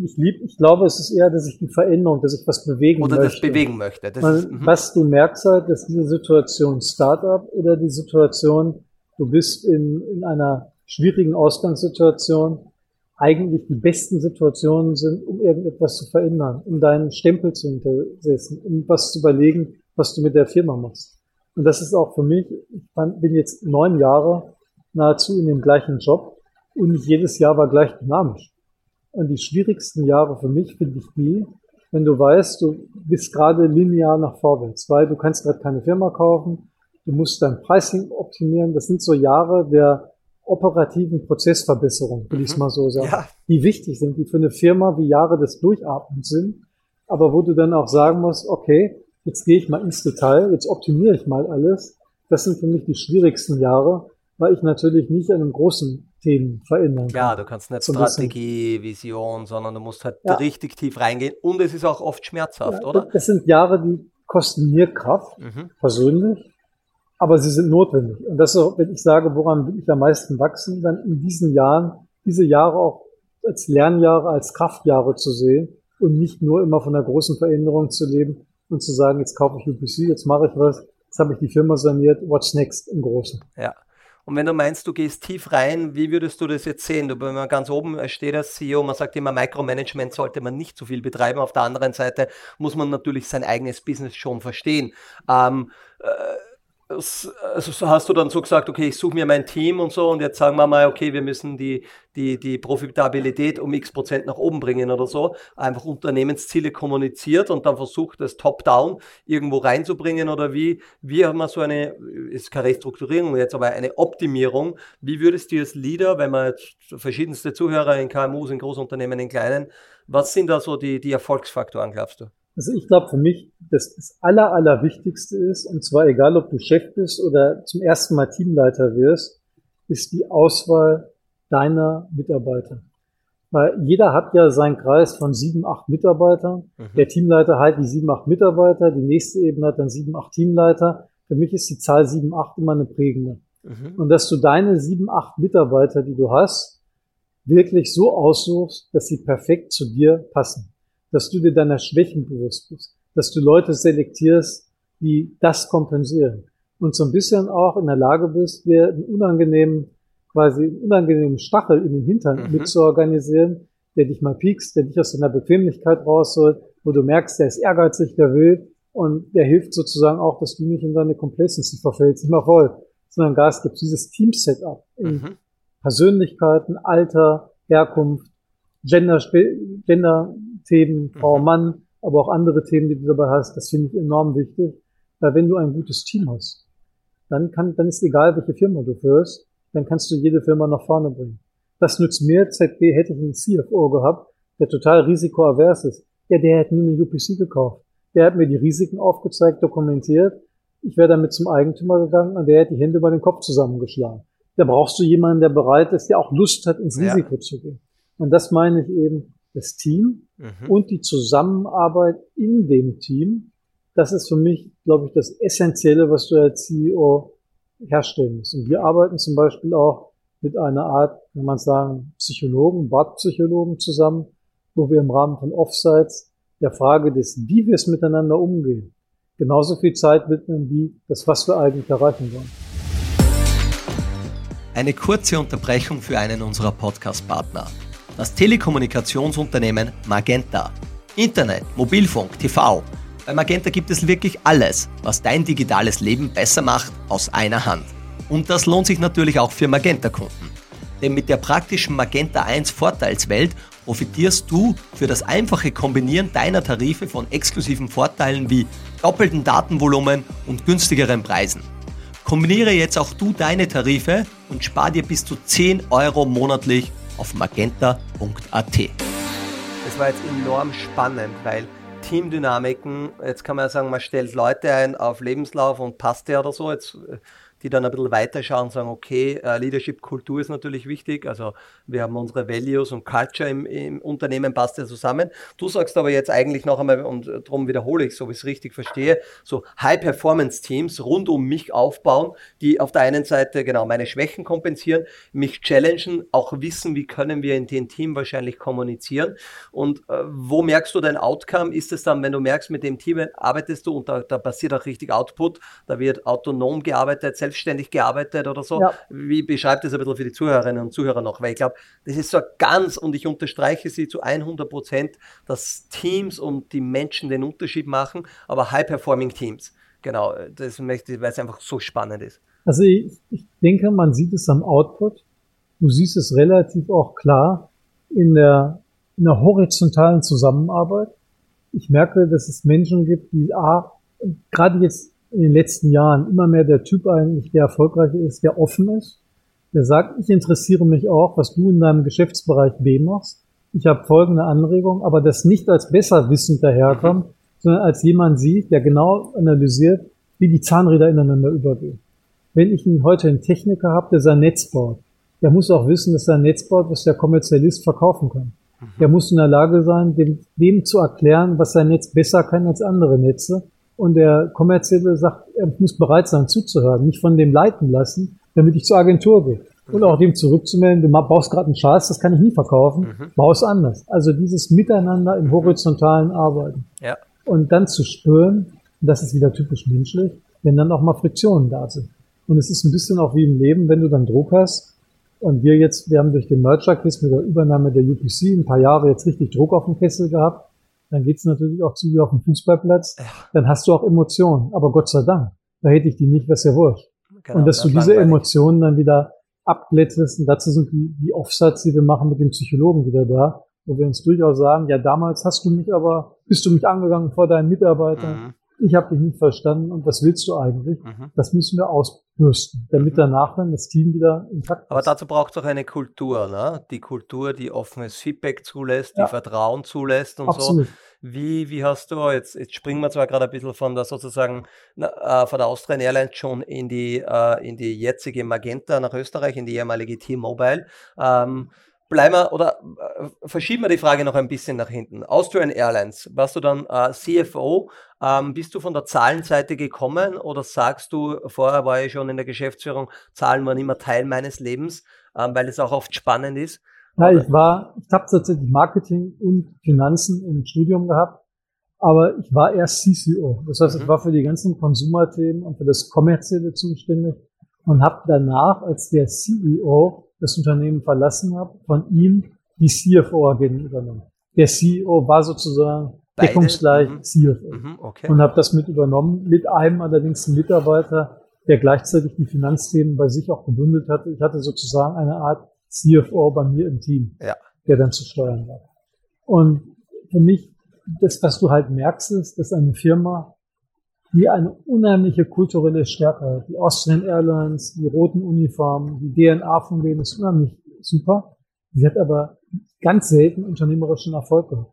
Ich lieb, ich glaube, es ist eher, dass ich die Veränderung, dass ich was bewegen oder möchte. Oder das bewegen möchte. Das Man, ist, mhm. was du merkst halt, dass diese Situation Startup oder die Situation, du bist in, in einer schwierigen Ausgangssituation, eigentlich die besten Situationen sind, um irgendetwas zu verändern, um deinen Stempel zu hintersetzen, um was zu überlegen, was du mit der Firma machst. Und das ist auch für mich, ich bin jetzt neun Jahre nahezu in dem gleichen Job und nicht jedes Jahr war gleich dynamisch. Und die schwierigsten Jahre für mich finde ich die, wenn du weißt, du bist gerade linear nach vorwärts, weil du kannst gerade keine Firma kaufen, du musst dein Pricing optimieren. Das sind so Jahre der operativen Prozessverbesserung, will mhm. ich es mal so sagen, ja. die wichtig sind, die für eine Firma wie Jahre des Durchatmens sind, aber wo du dann auch sagen musst, okay, jetzt gehe ich mal ins Detail, jetzt optimiere ich mal alles. Das sind für mich die schwierigsten Jahre, weil ich natürlich nicht an einem großen Themen verändern kann. Ja, du kannst nicht so Strategie, Vision, sondern du musst halt ja. richtig tief reingehen und es ist auch oft schmerzhaft, ja, oder? Das sind Jahre, die kosten mir Kraft, mhm. persönlich, aber sie sind notwendig. Und das ist auch, wenn ich sage, woran will ich am meisten wachsen, dann in diesen Jahren, diese Jahre auch als Lernjahre, als Kraftjahre zu sehen und nicht nur immer von der großen Veränderung zu leben und zu sagen, jetzt kaufe ich UPC, jetzt mache ich was, jetzt habe ich die Firma saniert, what's next im Großen. Ja. Und wenn du meinst, du gehst tief rein, wie würdest du das jetzt sehen? Du, wenn man ganz oben steht als CEO, man sagt immer, Micromanagement sollte man nicht zu viel betreiben. Auf der anderen Seite muss man natürlich sein eigenes Business schon verstehen. Ähm, äh, also hast du dann so gesagt, okay, ich suche mir mein Team und so und jetzt sagen wir mal, okay, wir müssen die, die, die Profitabilität um x Prozent nach oben bringen oder so, einfach Unternehmensziele kommuniziert und dann versucht, das Top-Down irgendwo reinzubringen oder wie, wie haben wir so eine, ist keine Restrukturierung jetzt, aber eine Optimierung, wie würdest du als Leader, wenn man jetzt verschiedenste Zuhörer in KMUs, in Großunternehmen, in kleinen, was sind da so die, die Erfolgsfaktoren, glaubst du? Also ich glaube für mich, dass das Aller, Allerwichtigste ist, und zwar egal, ob du Chef bist oder zum ersten Mal Teamleiter wirst, ist die Auswahl deiner Mitarbeiter. Weil jeder hat ja seinen Kreis von sieben, acht Mitarbeitern. Mhm. Der Teamleiter hat die sieben, acht Mitarbeiter, die nächste Ebene hat dann sieben, acht Teamleiter. Für mich ist die Zahl sieben, acht immer eine prägende. Mhm. Und dass du deine sieben, acht Mitarbeiter, die du hast, wirklich so aussuchst, dass sie perfekt zu dir passen dass du dir deiner Schwächen bewusst bist, dass du Leute selektierst, die das kompensieren und so ein bisschen auch in der Lage bist, dir einen unangenehmen, quasi einen unangenehmen Stachel in den Hintern mhm. mitzuorganisieren, der dich mal piekst, der dich aus deiner Bequemlichkeit rausholt, wo du merkst, der ist ehrgeizig, der will und der hilft sozusagen auch, dass du nicht in deine Complacency verfällst, immer voll, sondern Gas gibt dieses Team-Setup in mhm. Persönlichkeiten, Alter, Herkunft, Gender, Frau, mhm. Mann, aber auch andere Themen, die du dabei hast. Das finde ich enorm wichtig. Weil wenn du ein gutes Team hast, dann kann, dann ist egal, welche Firma du führst, dann kannst du jede Firma nach vorne bringen. Das nützt mir. ZB hätte ich einen CFO gehabt, der total risikoavers ist. Ja, der hätte nie eine UPC gekauft. Der hat mir die Risiken aufgezeigt, dokumentiert. Ich wäre damit zum Eigentümer gegangen und der hätte die Hände über den Kopf zusammengeschlagen. Da brauchst du jemanden, der bereit ist, der auch Lust hat, ins Risiko ja. zu gehen. Und das meine ich eben, das Team mhm. und die Zusammenarbeit in dem Team. Das ist für mich, glaube ich, das Essentielle, was du als CEO herstellen musst. Und wir arbeiten zum Beispiel auch mit einer Art, kann man sagen, Psychologen, Bartpsychologen zusammen, wo wir im Rahmen von Offsites der Frage des, wie wir es miteinander umgehen, genauso viel Zeit widmen wie das, was wir eigentlich erreichen wollen. Eine kurze Unterbrechung für einen unserer Podcast-Partner. Das Telekommunikationsunternehmen Magenta. Internet, Mobilfunk, TV. Bei Magenta gibt es wirklich alles, was dein digitales Leben besser macht, aus einer Hand. Und das lohnt sich natürlich auch für Magenta-Kunden. Denn mit der praktischen Magenta 1 Vorteilswelt profitierst du für das einfache Kombinieren deiner Tarife von exklusiven Vorteilen wie doppelten Datenvolumen und günstigeren Preisen. Kombiniere jetzt auch du deine Tarife und spar dir bis zu 10 Euro monatlich auf magenta.at. Das war jetzt enorm spannend, weil Teamdynamiken, jetzt kann man ja sagen, man stellt Leute ein auf Lebenslauf und passt der oder so. Jetzt äh, die dann ein bisschen weiterschauen und sagen, okay, äh, Leadership-Kultur ist natürlich wichtig. Also wir haben unsere Values und Culture im, im, Unternehmen, passt ja zusammen. Du sagst aber jetzt eigentlich noch einmal, und darum wiederhole ich, so wie ich es richtig verstehe, so High-Performance-Teams rund um mich aufbauen, die auf der einen Seite genau meine Schwächen kompensieren, mich challengen, auch wissen, wie können wir in dem Team wahrscheinlich kommunizieren. Und äh, wo merkst du dein Outcome? Ist es dann, wenn du merkst, mit dem Team arbeitest du und da, da passiert auch richtig Output, da wird autonom gearbeitet, selbstständig gearbeitet oder so. Ja. Wie beschreibt das ein bisschen für die Zuhörerinnen und Zuhörer noch? Weil ich glaube, das ist so ganz, und ich unterstreiche sie zu 100 Prozent, dass Teams und die Menschen den Unterschied machen, aber High-Performing Teams. Genau, das möchte ich, weil es einfach so spannend ist. Also ich, ich denke, man sieht es am Output. Du siehst es relativ auch klar in der, in der horizontalen Zusammenarbeit. Ich merke, dass es Menschen gibt, die A, gerade jetzt in den letzten Jahren immer mehr der Typ eigentlich, der erfolgreich ist, der offen ist, der sagt, ich interessiere mich auch, was du in deinem Geschäftsbereich B machst. Ich habe folgende Anregung, aber das nicht als besserwissend daherkommt, mhm. sondern als jemand sieht, der genau analysiert, wie die Zahnräder ineinander übergehen. Wenn ich heute einen Techniker habe, der sein Netz baut, der muss auch wissen, dass er ein Netz baut, was der Kommerzialist verkaufen kann. Mhm. Der muss in der Lage sein, dem, dem zu erklären, was sein Netz besser kann als andere Netze und der Kommerzielle sagt, er muss bereit sein zuzuhören, nicht von dem leiten lassen, damit ich zur Agentur gehe. Und auch dem zurückzumelden, du baust gerade einen Scheiß, das kann ich nie verkaufen, mhm. baust anders. Also dieses Miteinander im horizontalen Arbeiten. Ja. Und dann zu spüren, das ist wieder typisch menschlich, wenn dann auch mal Friktionen da sind. Und es ist ein bisschen auch wie im Leben, wenn du dann Druck hast. Und wir jetzt, wir haben durch den Merger-Quiz mit der Übernahme der UPC ein paar Jahre jetzt richtig Druck auf dem Kessel gehabt dann geht's natürlich auch zu wie auf dem Fußballplatz. Dann hast du auch Emotionen. Aber Gott sei Dank, da hätte ich die nicht, was ja wurscht. Genau, und dass du diese Emotionen dann wieder abglättest. Und dazu sind die, die Offsets, die wir machen mit dem Psychologen wieder da, wo wir uns durchaus sagen, ja, damals hast du mich aber, bist du mich angegangen vor deinen Mitarbeitern. Mhm ich habe dich nicht verstanden und was willst du eigentlich? Mhm. Das müssen wir ausbürsten, damit mhm. danach dann das Team wieder intakt ist. Aber dazu braucht es auch eine Kultur, ne? Die Kultur, die offenes Feedback zulässt, ja. die Vertrauen zulässt und Absolut. so. Wie, wie hast du, jetzt, jetzt springen wir zwar gerade ein bisschen von der sozusagen äh, von der Austrian Airlines schon in die, äh, in die jetzige Magenta nach Österreich, in die ehemalige T-Mobile. Ähm, bleiben wir oder äh, verschieben wir die Frage noch ein bisschen nach hinten. Austrian Airlines, warst du dann äh, CFO? Ähm, bist du von der Zahlenseite gekommen oder sagst du, vorher war ich schon in der Geschäftsführung, Zahlen waren immer Teil meines Lebens, ähm, weil es auch oft spannend ist? Ja, ich war, ich habe tatsächlich Marketing und Finanzen im Studium gehabt, aber ich war erst CCO. Das heißt, mhm. ich war für die ganzen Konsumerthemen und für das Kommerzielle zuständig und habe danach, als der CEO das Unternehmen verlassen habe, von ihm die CFO-Agenten übernommen. Der CEO war sozusagen deckungsgleich mhm. CFO mhm, okay. und habe das mit übernommen, mit einem allerdings Mitarbeiter, der gleichzeitig die Finanzthemen bei sich auch gebündelt hatte. Ich hatte sozusagen eine Art CFO bei mir im Team, ja. der dann zu steuern war. Und für mich, das, was du halt merkst, ist, dass eine Firma, die eine unheimliche kulturelle Stärke die Austrian Airlines, die roten Uniformen, die DNA von denen ist unheimlich super. Sie hat aber ganz selten unternehmerischen Erfolg gehabt.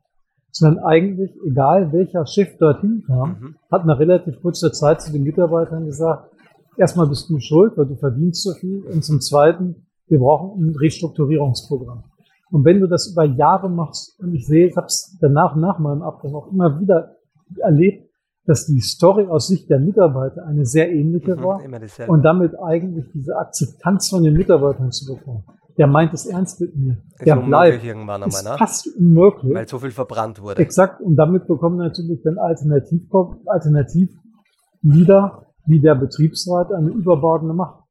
Sondern eigentlich, egal welcher Chef dorthin kam, mhm. hat nach relativ kurzer Zeit zu den Mitarbeitern gesagt, erstmal bist du schuld, weil du verdienst so viel. Und zum Zweiten, wir brauchen ein Restrukturierungsprogramm. Und wenn du das über Jahre machst, und ich sehe, ich habe es danach, nach meinem Abgang auch immer wieder erlebt, dass die Story aus Sicht der Mitarbeiter eine sehr ähnliche mhm, war und damit eigentlich diese Akzeptanz von den Mitarbeitern zu bekommen. Der meint es ernst mit mir. Ist der bleibt. Irgendwann ist meiner, fast unmöglich. Weil so viel verbrannt wurde. Exakt. Und damit bekommen natürlich dann Alternativ, Alternativlieder wie der Betriebsrat eine überbordene Macht.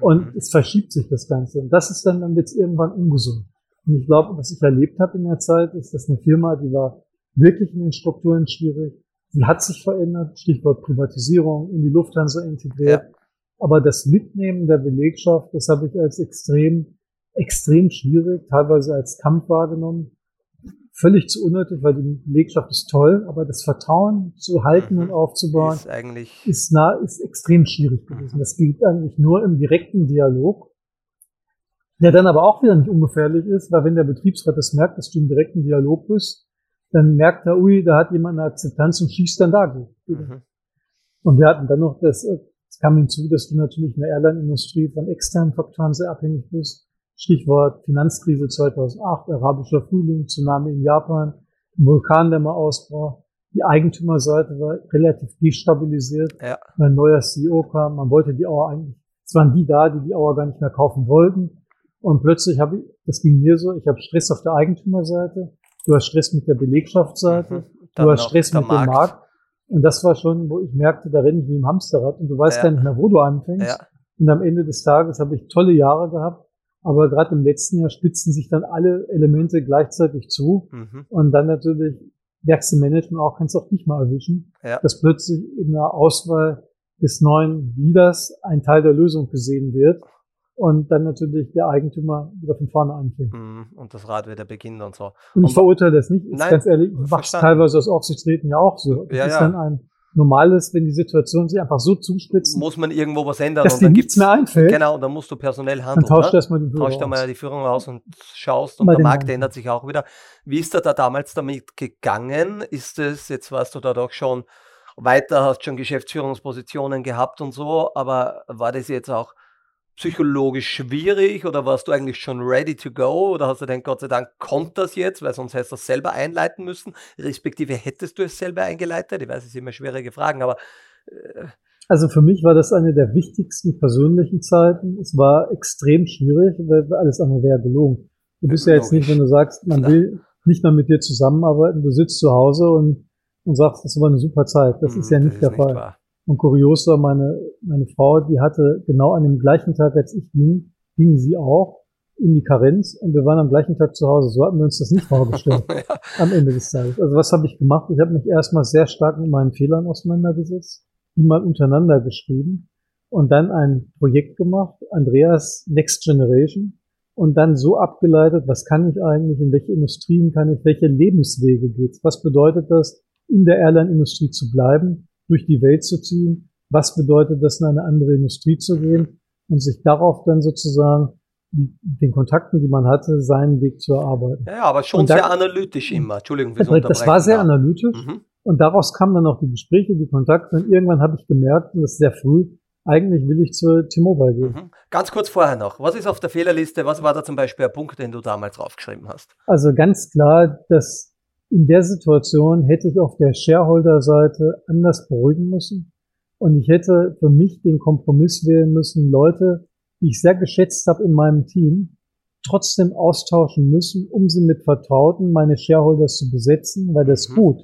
Und mhm. es verschiebt sich das Ganze. Und das ist dann, dann jetzt irgendwann ungesund. Und ich glaube, was ich erlebt habe in der Zeit, ist, dass eine Firma, die war wirklich in den Strukturen schwierig. Sie hat sich verändert, Stichwort Privatisierung, in die Lufthansa integriert. Ja. Aber das Mitnehmen der Belegschaft, das habe ich als extrem, extrem schwierig, teilweise als Kampf wahrgenommen völlig zu unnötig, weil die Belegschaft ist toll, aber das Vertrauen zu halten mhm. und aufzubauen ist eigentlich ist, nah, ist extrem schwierig gewesen. Mhm. Das geht eigentlich nur im direkten Dialog, der dann aber auch wieder nicht ungefährlich ist, weil wenn der Betriebsrat das merkt, dass du im direkten Dialog bist, dann merkt er, ui, da hat jemand eine Akzeptanz und schießt dann da. Mhm. Und wir hatten dann noch das, es kam hinzu, dass du natürlich in der Airline-Industrie von externen Faktoren sehr abhängig bist. Stichwort Finanzkrise 2008, arabischer Frühling, Tsunami in Japan, Vulkandämmerausbruch. Die Eigentümerseite war relativ destabilisiert, ja. ein neuer CEO kam. Man wollte die Auer eigentlich, es waren die da, die die Auer gar nicht mehr kaufen wollten. Und plötzlich habe ich, das ging mir so, ich habe Stress auf der Eigentümerseite, du hast Stress mit der Belegschaftsseite, mhm. du hast Stress mit Markt. dem Markt. Und das war schon, wo ich merkte, da renne ich wie im Hamsterrad und du weißt ja. gar nicht mehr, wo du anfängst. Ja. Und am Ende des Tages habe ich tolle Jahre gehabt aber gerade im letzten Jahr spitzen sich dann alle Elemente gleichzeitig zu. Mhm. Und dann natürlich merkst du Management auch, kannst du auch nicht mal erwischen, ja. dass plötzlich in der Auswahl des neuen Leaders ein Teil der Lösung gesehen wird und dann natürlich der Eigentümer wieder von vorne anfängt. Mhm. Und das Rad wieder beginnt und so. Und ich verurteile das nicht, Nein, ganz ehrlich, ich mache teilweise als Aufsichtsräten ja auch so. Das ja, ist ja. dann ein normal ist, wenn die Situation sich einfach so zuspitzt. Muss man irgendwo was ändern. Dass dir nichts mehr einfällt. Genau, und dann musst du personell handeln. Dann tauscht ne? erstmal die Führung Tauscht einmal die Führung aus und schaust und Bei der Markt ändert sich auch wieder. Wie ist er da damals damit gegangen? Ist es, jetzt warst du da doch schon weiter, hast schon Geschäftsführungspositionen gehabt und so, aber war das jetzt auch psychologisch schwierig oder warst du eigentlich schon ready to go oder hast du denn Gott sei Dank kommt das jetzt, weil sonst hättest du das selber einleiten müssen, respektive hättest du es selber eingeleitet? Ich weiß, es sind immer schwierige Fragen, aber äh also für mich war das eine der wichtigsten persönlichen Zeiten. Es war extrem schwierig, weil alles andere wäre gelogen. Du bist ja jetzt nicht, wenn du sagst, man will nicht mehr mit dir zusammenarbeiten, du sitzt zu Hause und, und sagst, das war eine super Zeit. Das hm, ist ja nicht der Fall. Wahr. Und kurios war, meine, meine Frau, die hatte genau an dem gleichen Tag, als ich ging, ging sie auch in die Karenz und wir waren am gleichen Tag zu Hause. So hatten wir uns das nicht vorgestellt ja. am Ende des Tages. Also was habe ich gemacht? Ich habe mich erstmal sehr stark mit meinen Fehlern auseinandergesetzt, die mal untereinander geschrieben und dann ein Projekt gemacht, Andreas Next Generation, und dann so abgeleitet, was kann ich eigentlich, in welche Industrien kann ich, welche Lebenswege geht's, was bedeutet das, in der Airline-Industrie zu bleiben, durch die Welt zu ziehen. Was bedeutet das, in eine andere Industrie zu gehen und sich darauf dann sozusagen den Kontakten, die man hatte, seinen Weg zu erarbeiten. Ja, aber schon da, sehr analytisch immer. Entschuldigung, wir Das war sehr analytisch. Mhm. Und daraus kamen dann auch die Gespräche, die Kontakte. Und irgendwann habe ich gemerkt, und das ist sehr früh, eigentlich will ich zur T-Mobile gehen. Mhm. Ganz kurz vorher noch, was ist auf der Fehlerliste? Was war da zum Beispiel ein Punkt, den du damals draufgeschrieben hast? Also ganz klar, dass in der Situation hätte ich auf der Shareholder-Seite anders beruhigen müssen. Und ich hätte für mich den Kompromiss wählen müssen, Leute, die ich sehr geschätzt habe in meinem Team, trotzdem austauschen müssen, um sie mit Vertrauten, meine Shareholders zu besetzen, weil das mhm. gut,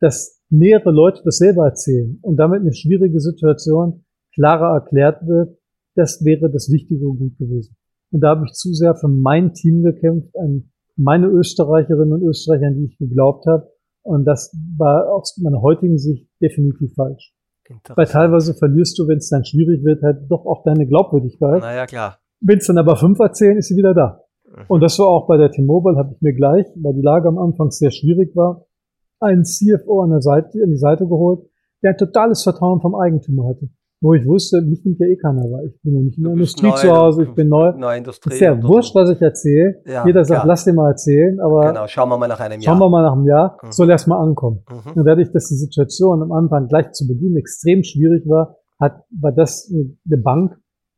dass mehrere Leute das selber erzählen und damit eine schwierige Situation klarer erklärt wird, das wäre das Wichtige und gut gewesen. Und da habe ich zu sehr für mein Team gekämpft, ein meine Österreicherinnen und Österreicher, an die ich geglaubt habe. Und das war aus meiner heutigen Sicht definitiv falsch. Weil teilweise verlierst du, wenn es dann schwierig wird, halt doch auch deine Glaubwürdigkeit. Naja, klar. Wenn es dann aber fünf erzählen, ist sie wieder da. Mhm. Und das war auch bei der T-Mobile, habe ich mir gleich, weil die Lage am Anfang sehr schwierig war, einen CFO an der Seite, an die Seite geholt, der ein totales Vertrauen vom Eigentümer hatte wo ich wusste, mich nimmt ja eh keiner wahr. Ich bin noch nicht in der Industrie neu, zu Hause, ich bin neu. Neue Industrie. Ist ja wurscht, was ich erzähle. Ja, Jeder sagt, klar. lass dir mal erzählen, aber. Genau, schauen wir mal nach einem Jahr. Schauen wir mal nach einem Jahr, mhm. soll erst mal ankommen. Mhm. Und dadurch, dass die Situation am Anfang gleich zu Beginn extrem schwierig war, hat, war das eine Bank,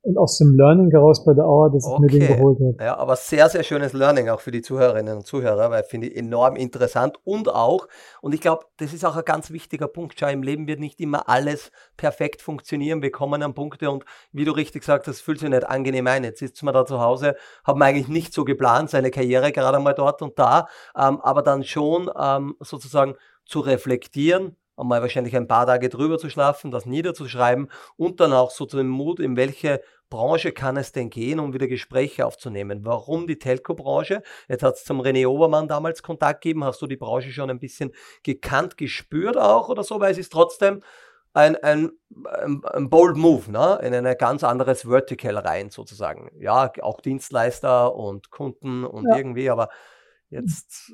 und aus dem Learning heraus bei der Auer, dass okay. ich mir den geholt habe. Ja, aber sehr, sehr schönes Learning auch für die Zuhörerinnen und Zuhörer, weil finde ich enorm interessant und auch, und ich glaube, das ist auch ein ganz wichtiger Punkt. Schau, im Leben wird nicht immer alles perfekt funktionieren. Wir kommen an Punkte und wie du richtig sagst, das fühlt sich nicht angenehm ein. Jetzt sitzt man da zu Hause, hat man eigentlich nicht so geplant, seine Karriere gerade mal dort und da, ähm, aber dann schon ähm, sozusagen zu reflektieren, einmal wahrscheinlich ein paar Tage drüber zu schlafen, das niederzuschreiben und dann auch so den Mut, in welche Branche kann es denn gehen, um wieder Gespräche aufzunehmen? Warum die Telco-Branche? Jetzt hat es zum René Obermann damals Kontakt gegeben. Hast du die Branche schon ein bisschen gekannt, gespürt auch oder so? Weil es ist trotzdem ein, ein, ein, bold Move, ne? in ein ganz anderes Vertical rein sozusagen. Ja, auch Dienstleister und Kunden und ja. irgendwie, aber jetzt.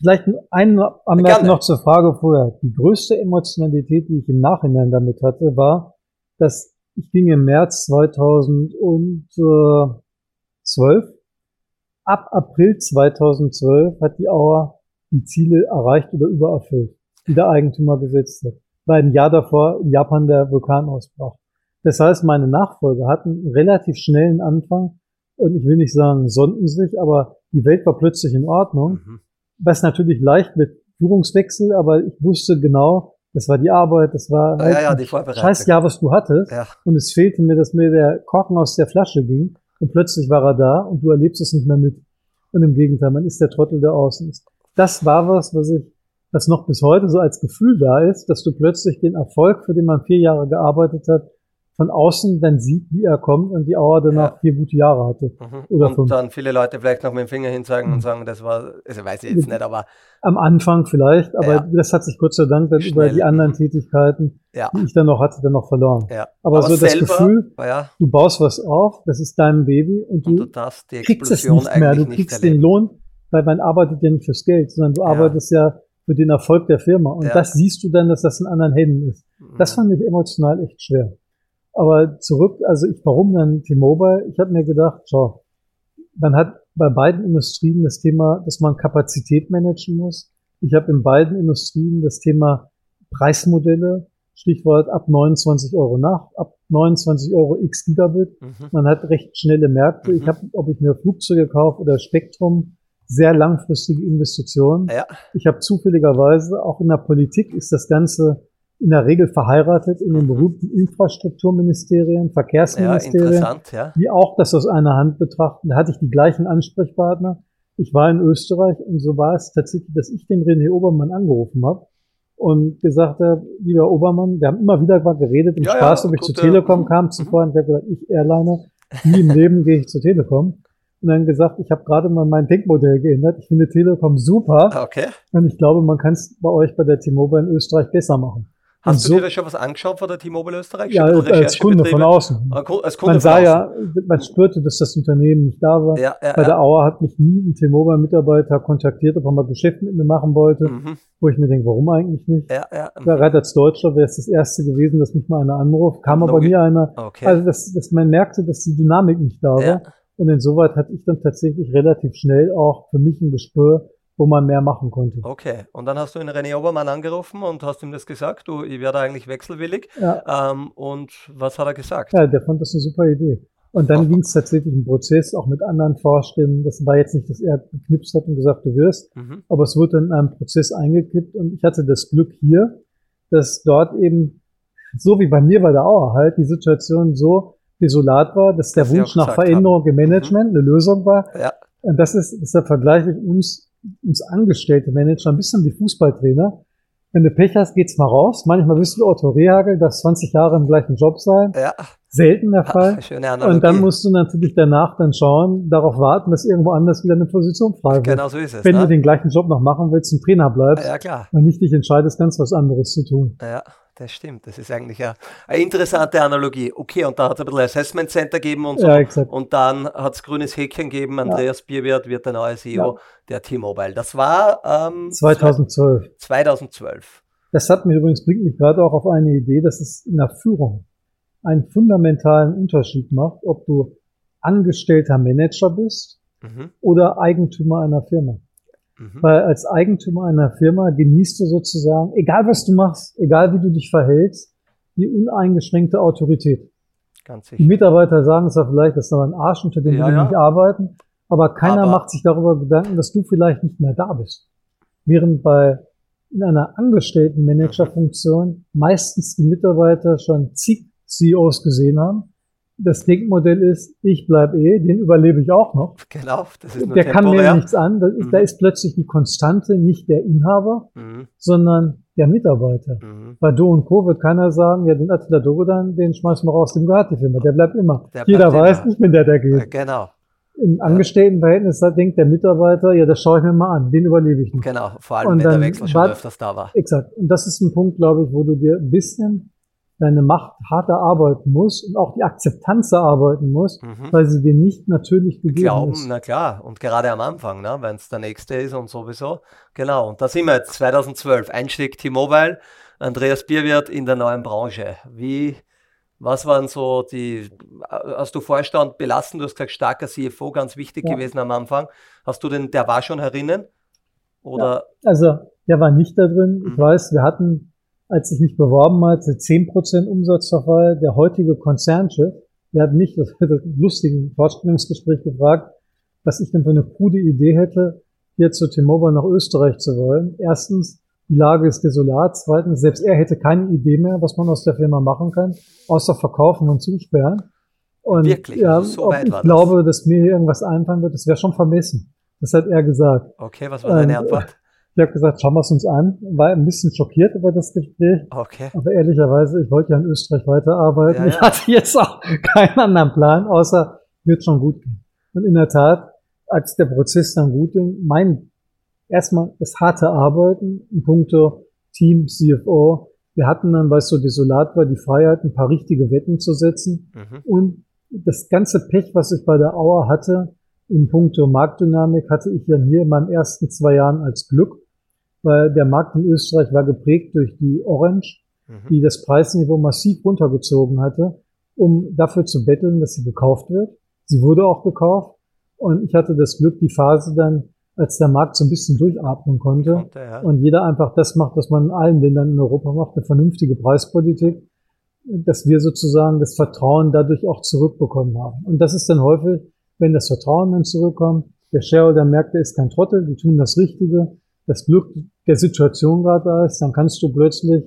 Vielleicht ein Anmerkung noch zur Frage vorher. Die größte Emotionalität, die ich im Nachhinein damit hatte, war, dass ich ging im März 2012. Ab April 2012 hat die Auer die Ziele erreicht oder übererfüllt, die der Eigentümer gesetzt hat. Weil ein Jahr davor in Japan der Vulkan ausbrach. Das heißt, meine Nachfolger hatten einen relativ schnellen Anfang und ich will nicht sagen, sonnten sich, aber die Welt war plötzlich in Ordnung. Mhm. Was natürlich leicht mit Führungswechsel, aber ich wusste genau, das war die Arbeit, das war halt ja, ja, die scheiß Jahr, was du hattest. Ja. Und es fehlte mir, dass mir der Korken aus der Flasche ging und plötzlich war er da und du erlebst es nicht mehr mit. Und im Gegenteil, man ist der Trottel, der außen ist. Das war was, was ich, was noch bis heute so als Gefühl da ist, dass du plötzlich den Erfolg, für den man vier Jahre gearbeitet hat, von außen dann sieht, wie er kommt und die Auer danach ja. vier gute Jahre hatte. Mhm. Oder und fünf. dann viele Leute vielleicht noch mit dem Finger hinzeigen mhm. und sagen, das war, also weiß ich jetzt nicht, aber. Am Anfang vielleicht, aber ja. das hat sich Gott sei Dank dann Schnell. über die anderen Tätigkeiten, ja. die ich dann noch hatte, dann noch verloren. Aber, aber so das Gefühl, du baust was auf, das ist dein Baby und du, und du kriegst es nicht mehr, du kriegst den Lohn, weil man arbeitet ja nicht fürs Geld, sondern du arbeitest ja für den Erfolg der Firma. Und das siehst du dann, dass das in anderen Händen ist. Das mhm. fand ich emotional echt schwer. Aber zurück, also ich, warum dann T-Mobile? Ich habe mir gedacht, schau, man hat bei beiden Industrien das Thema, dass man Kapazität managen muss. Ich habe in beiden Industrien das Thema Preismodelle, Stichwort ab 29 Euro nach, ab 29 Euro x Gigabit. Mhm. Man hat recht schnelle Märkte. Mhm. Ich habe, ob ich mir Flugzeuge kaufe oder Spektrum, sehr langfristige Investitionen. Ja. Ich habe zufälligerweise, auch in der Politik ist das Ganze in der Regel verheiratet in den berühmten Infrastrukturministerien, Verkehrsministerien, ja, ja. die auch das aus einer Hand betrachten. Da hatte ich die gleichen Ansprechpartner. Ich war in Österreich und so war es tatsächlich, dass ich den René Obermann angerufen habe und gesagt habe, lieber Obermann, wir haben immer wieder mal geredet im ja, Spaß, ob ich zur Telekom kam zuvor. Und ich habe gesagt, ich Airliner, nie im Leben gehe ich zur Telekom. Und dann gesagt, ich habe gerade mal mein Denkmodell geändert. Ich finde Telekom super. Okay. Und ich glaube, man kann es bei euch bei der T-Mobile in Österreich besser machen. Hast du dir da schon was angeschaut von der T-Mobile Österreich? Ja, als Kunde von außen. Als Kunde man sah ja, man spürte, dass das Unternehmen nicht da war. Ja, ja, Bei der Auer hat mich nie ein T-Mobile-Mitarbeiter kontaktiert, ob er mal Geschäft mit mir machen wollte, mhm. wo ich mir denke, warum eigentlich nicht? Ja, ja. Gerade als Deutscher wäre es das erste gewesen, dass mich mal einer anruft, kam aber nie einer. Okay. Also, dass, dass man merkte, dass die Dynamik nicht da war. Und insoweit hatte ich dann tatsächlich relativ schnell auch für mich ein Gespür, wo man mehr machen konnte. Okay, und dann hast du den René Obermann angerufen und hast ihm das gesagt, du, ich werde eigentlich wechselwillig. Ja. Ähm, und was hat er gesagt? Ja, der fand das eine super Idee. Und dann ging es tatsächlich im Prozess auch mit anderen Vorständen. Das war jetzt nicht, dass er geknipst hat und gesagt, du wirst, mhm. aber es wurde dann in einem Prozess eingekippt und ich hatte das Glück hier, dass dort eben, so wie bei mir bei der Auer halt, die Situation so desolat war, dass der das Wunsch nach Veränderung haben. im Management mhm. eine Lösung war. Ja. Und das ist, deshalb vergleiche ich uns uns angestellte Manager ein bisschen wie Fußballtrainer. Wenn du Pech hast, geht's mal raus. Manchmal bist du Otto Rehagel, das 20 Jahre im gleichen Job sein. Ja. Selten der Fall. Ach, und dann musst du natürlich danach dann schauen, darauf warten, dass irgendwo anders wieder eine Position frei wird. Genau so ist es. Wenn ne? du den gleichen Job noch machen willst, ein Trainer bleibst ja, klar. und nicht dich entscheidest, ganz was anderes zu tun. Ja, das stimmt. Das ist eigentlich eine, eine interessante Analogie. Okay, und da hat es ein bisschen Assessment Center gegeben und so. Ja, exakt. Und dann hat es grünes Häkchen gegeben. Andreas ja. Bierwert wird der neue CEO ja. der T-Mobile. Das war ähm, 2012. 2012. Das hat mich übrigens, bringt mich gerade auch auf eine Idee, dass es in der Führung einen fundamentalen Unterschied macht, ob du angestellter Manager bist mhm. oder Eigentümer einer Firma. Mhm. Weil als Eigentümer einer Firma genießt du sozusagen, egal was du machst, egal wie du dich verhältst, die uneingeschränkte Autorität. Ganz sicher. Die Mitarbeiter sagen zwar vielleicht, das ist aber ein Arsch, unter dem ja, wir ja. nicht arbeiten, aber keiner aber macht sich darüber Gedanken, dass du vielleicht nicht mehr da bist. Während bei in einer angestellten Managerfunktion meistens die Mitarbeiter schon zig CEOs gesehen haben. Das Denkmodell ist, ich bleibe eh, den überlebe ich auch noch. Genau, das ist nur Der temporär. kann mir nichts an. Da, mhm. da, ist plötzlich die Konstante nicht der Inhaber, mhm. sondern der Mitarbeiter. Mhm. Bei Do und Co. wird keiner sagen, ja, den Attila Dogodan, den schmeißen wir raus dem Firma. Der bleibt immer. Der Jeder bleibt weiß, immer. ich bin der, der geht. Genau. Im Angestelltenverhältnis, da denkt der Mitarbeiter, ja, das schaue ich mir mal an, den überlebe ich nicht. Genau, vor allem, und wenn der Wechsel schon öfters da war. Exakt. Und das ist ein Punkt, glaube ich, wo du dir ein bisschen deine Macht hart erarbeiten muss und auch die Akzeptanz erarbeiten muss, mhm. weil sie dir nicht natürlich gegeben Glauben, ist. na klar, und gerade am Anfang, ne, wenn es der nächste ist und sowieso. Genau, und da sind wir jetzt, 2012, Einstieg T-Mobile, Andreas Bierwirt in der neuen Branche. Wie, was waren so die, hast du Vorstand belassen, du hast gesagt, starker CFO, ganz wichtig ja. gewesen am Anfang. Hast du den, der war schon herinnen? Oder? Ja, also, der war nicht da drin. Ich mhm. weiß, wir hatten als ich mich beworben hatte, 10% Umsatzverfall. Der heutige Konzernchef, der hat mich, das, das lustigen Vorstellungsgespräch gefragt, was ich denn für eine krude Idee hätte, hier zu T-Mobile nach Österreich zu wollen. Erstens, die Lage ist desolat. Zweitens, selbst er hätte keine Idee mehr, was man aus der Firma machen kann, außer verkaufen und zusperren. Und Wirklich? Ja, also so weit ich war glaube, das? dass mir irgendwas einfallen wird, das wäre schon vermessen. Das hat er gesagt. Okay, was war deine Antwort? Ich habe gesagt, schauen wir es uns an. War ein bisschen schockiert über das Gespräch. Okay. Aber ehrlicherweise, ich wollte ja in Österreich weiterarbeiten. Ja, ich hatte jetzt auch keinen anderen Plan, außer wird schon gut gehen. Und in der Tat, als der Prozess dann gut ging, mein erstmal das harte Arbeiten in puncto Team, CFO. Wir hatten dann, weil es so desolat war, die Freiheit, ein paar richtige Wetten zu setzen. Mhm. Und das ganze Pech, was ich bei der Auer hatte, in puncto Marktdynamik, hatte ich ja hier in meinen ersten zwei Jahren als Glück weil der Markt in Österreich war geprägt durch die Orange, mhm. die das Preisniveau massiv runtergezogen hatte, um dafür zu betteln, dass sie gekauft wird. Sie wurde auch gekauft und ich hatte das Glück, die Phase dann, als der Markt so ein bisschen durchatmen konnte, konnte ja. und jeder einfach das macht, was man in allen Ländern in Europa macht, eine vernünftige Preispolitik, dass wir sozusagen das Vertrauen dadurch auch zurückbekommen haben. Und das ist dann häufig, wenn das Vertrauen dann zurückkommt, der Shareholder merkt, er ist kein Trottel, die tun das Richtige, das Glück der Situation gerade da ist, dann kannst du plötzlich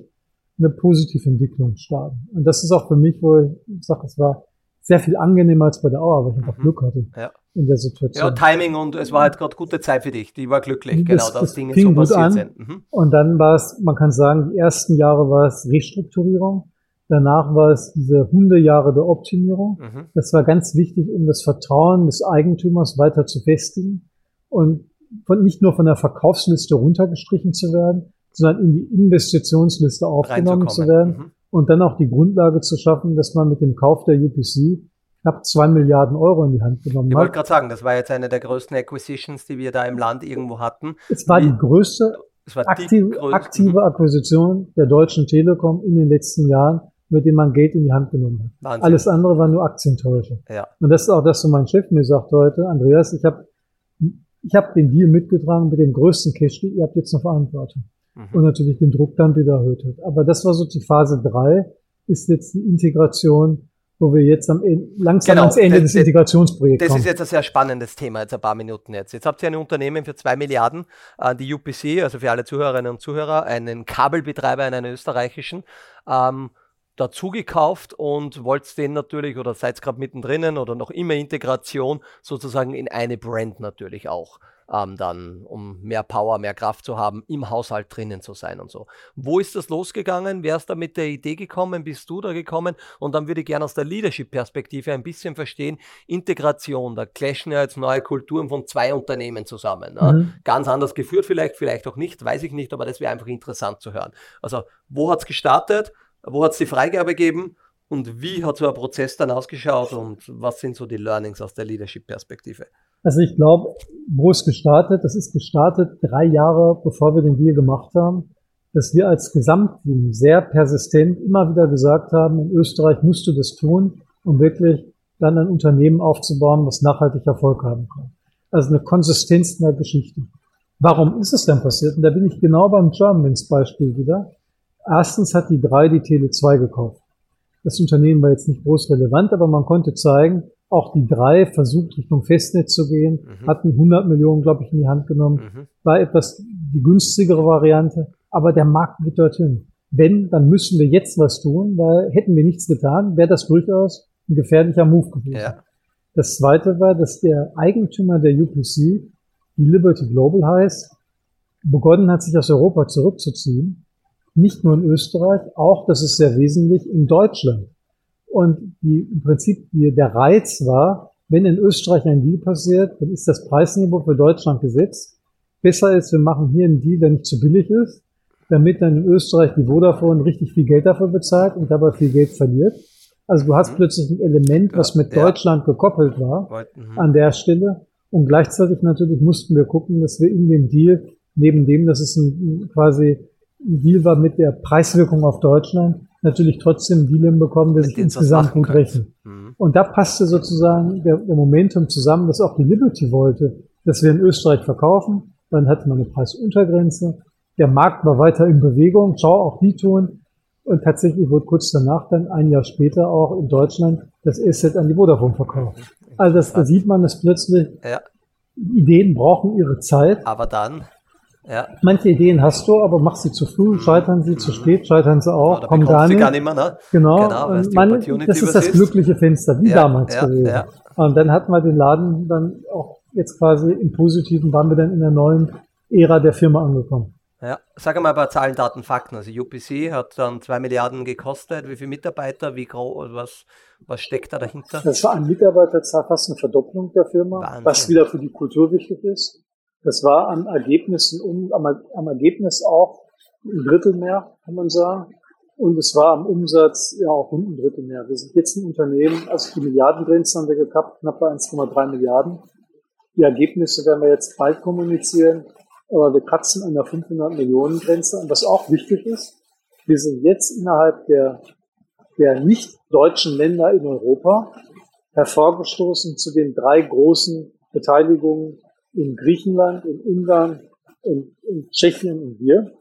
eine positive Entwicklung starten. Und das ist auch für mich, wo ich sage, es war sehr viel angenehmer als bei der Auer, weil ich einfach mhm. Glück hatte ja. in der Situation. Ja, Timing und es war halt gerade gute Zeit für dich. Die war glücklich, das, genau, dass das Dinge so passiert an. sind. Mhm. Und dann war es, man kann sagen, die ersten Jahre war es Restrukturierung. Danach war es diese Hundejahre der Optimierung. Mhm. Das war ganz wichtig, um das Vertrauen des Eigentümers weiter zu festigen. Und von, nicht nur von der Verkaufsliste runtergestrichen zu werden, sondern in die Investitionsliste aufgenommen zu werden mhm. und dann auch die Grundlage zu schaffen, dass man mit dem Kauf der UPC knapp zwei Milliarden Euro in die Hand genommen ich hat. Ich wollte gerade sagen, das war jetzt eine der größten Acquisitions, die wir da im Land irgendwo hatten. Es war Wie, die größte war aktive, die aktive mhm. Akquisition der Deutschen Telekom in den letzten Jahren, mit dem man Geld in die Hand genommen hat. Wahnsinn. Alles andere war nur Aktientäusche. Ja. Und das ist auch das, was mein Chef mir sagt heute, Andreas, ich habe ich habe den Deal mitgetragen mit dem größten Cash, ihr habt jetzt eine Verantwortung. Mhm. Und natürlich den Druck dann wieder erhöht hat. Aber das war so die Phase drei ist jetzt die Integration, wo wir jetzt am Ende, langsam genau, ans Ende das, des Integrationsprojekts das kommen. Das ist jetzt ein sehr spannendes Thema, jetzt ein paar Minuten jetzt. Jetzt habt ihr ein Unternehmen für zwei Milliarden, äh, die UPC, also für alle Zuhörerinnen und Zuhörer, einen Kabelbetreiber, einen österreichischen, ähm, dazu gekauft und wollt den natürlich oder seid gerade mittendrin oder noch immer Integration sozusagen in eine Brand natürlich auch ähm, dann, um mehr Power, mehr Kraft zu haben, im Haushalt drinnen zu sein und so. Wo ist das losgegangen? Wer ist da mit der Idee gekommen? Bist du da gekommen? Und dann würde ich gerne aus der Leadership-Perspektive ein bisschen verstehen, Integration, da clashen ja jetzt neue Kulturen von zwei Unternehmen zusammen. Ne? Mhm. Ganz anders geführt vielleicht, vielleicht auch nicht, weiß ich nicht, aber das wäre einfach interessant zu hören. Also, wo hat es gestartet? Wo hat es die Freigabe gegeben? Und wie hat so ein Prozess dann ausgeschaut und was sind so die Learnings aus der Leadership-Perspektive? Also ich glaube, wo es gestartet, das ist gestartet drei Jahre, bevor wir den Deal gemacht haben, dass wir als Gesamtteam sehr persistent immer wieder gesagt haben, in Österreich musst du das tun, um wirklich dann ein Unternehmen aufzubauen, was nachhaltig Erfolg haben kann. Also eine Konsistenz in der Geschichte. Warum ist es denn passiert? Und da bin ich genau beim Germanwings Beispiel wieder. Erstens hat die drei die Tele 2 gekauft. Das Unternehmen war jetzt nicht groß relevant, aber man konnte zeigen, auch die drei versucht Richtung Festnetz zu gehen, mhm. hatten 100 Millionen, glaube ich, in die Hand genommen, mhm. war etwas die günstigere Variante, aber der Markt geht dorthin. Wenn, dann müssen wir jetzt was tun, weil hätten wir nichts getan, wäre das durchaus ein gefährlicher Move gewesen. Ja. Das zweite war, dass der Eigentümer der UPC, die Liberty Global heißt, begonnen hat, sich aus Europa zurückzuziehen nicht nur in Österreich, auch, das ist sehr wesentlich, in Deutschland. Und die, im Prinzip die, der Reiz war, wenn in Österreich ein Deal passiert, dann ist das Preisniveau für Deutschland gesetzt. Besser ist, wir machen hier einen Deal, der nicht zu billig ist, damit dann in Österreich die Vodafone richtig viel Geld dafür bezahlt und dabei viel Geld verliert. Also du hast mhm. plötzlich ein Element, was mit ja. Deutschland gekoppelt war mhm. an der Stelle. Und gleichzeitig natürlich mussten wir gucken, dass wir in dem Deal, neben dem, dass es ein, quasi Deal war mit der Preiswirkung auf Deutschland natürlich trotzdem einen Deal hinbekommen, der sich insgesamt gut rechnet. Mhm. Und da passte sozusagen der, der Momentum zusammen, dass auch die Liberty wollte, dass wir in Österreich verkaufen. Dann hatte man eine Preisuntergrenze. Der Markt war weiter in Bewegung. Schau, auch die tun. Und tatsächlich wurde kurz danach dann ein Jahr später auch in Deutschland das Asset an die Vodafone verkauft. Also das, da sieht man, dass plötzlich ja. Ideen brauchen ihre Zeit. Aber dann ja. Manche Ideen hast du, aber machst sie zu früh, mhm. scheitern sie, mhm. zu spät, scheitern sie auch, ja, kommen gar nicht. gar nicht mehr, ne? Genau, genau man, das ist das glückliche Fenster, wie ja, damals ja, gewesen. Ja. Und dann hatten wir den Laden dann auch jetzt quasi im Positiven, waren wir dann in der neuen Ära der Firma angekommen. Ja, sag mal ein paar Zahlen, Daten, Fakten. Also UPC hat dann zwei Milliarden gekostet. Wie viele Mitarbeiter, wie groß, was, was steckt da dahinter? Das war an Mitarbeiterzahl fast eine Verdopplung der Firma, Wahnsinn. was wieder für die Kultur wichtig ist. Das war am Ergebnis, um, am, am Ergebnis auch ein Drittel mehr, kann man sagen. Und es war am Umsatz ja auch ein Drittel mehr. Wir sind jetzt ein Unternehmen, also die Milliardengrenze haben wir gekappt, knapp bei 1,3 Milliarden. Die Ergebnisse werden wir jetzt bald kommunizieren, aber wir kratzen an der 500 Millionen Grenze. Und was auch wichtig ist, wir sind jetzt innerhalb der, der nicht deutschen Länder in Europa hervorgestoßen zu den drei großen Beteiligungen in Griechenland, in Ungarn, in, in Tschechien und wir.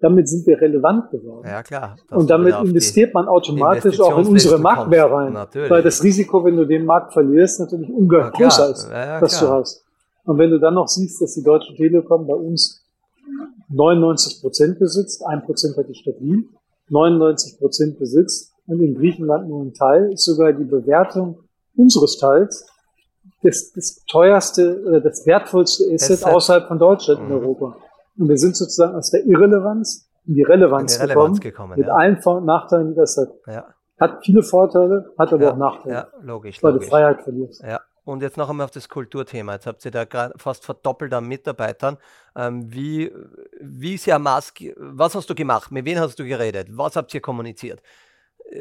Damit sind wir relevant geworden. Ja, klar. Und damit investiert man automatisch auch in unsere Marktware rein. Natürlich. Weil das Risiko, wenn du den Markt verlierst, natürlich ungeheuer größer ist, ja, was du hast. Und wenn du dann noch siehst, dass die Deutsche Telekom bei uns 99 Prozent besitzt, ein Prozent hat die Stadt Wien, 99 Prozent besitzt und in Griechenland nur ein Teil, ist sogar die Bewertung unseres Teils das, das teuerste oder das wertvollste Asset, Asset. außerhalb von Deutschland mhm. in Europa. Und wir sind sozusagen aus der Irrelevanz in die Relevanz, in die Relevanz gekommen, gekommen, mit ja. allen Vor- und Nachteilen, die das hat. Ja. Hat viele Vorteile, hat aber ja, auch Nachteile. Ja, logisch. Weil logisch. du Freiheit verlierst. Ja. Und jetzt noch einmal auf das Kulturthema. Jetzt habt ihr da gerade fast verdoppelt an Mitarbeitern. Ähm, wie, wie ist ja Mask, was hast du gemacht? Mit wem hast du geredet? Was habt ihr kommuniziert?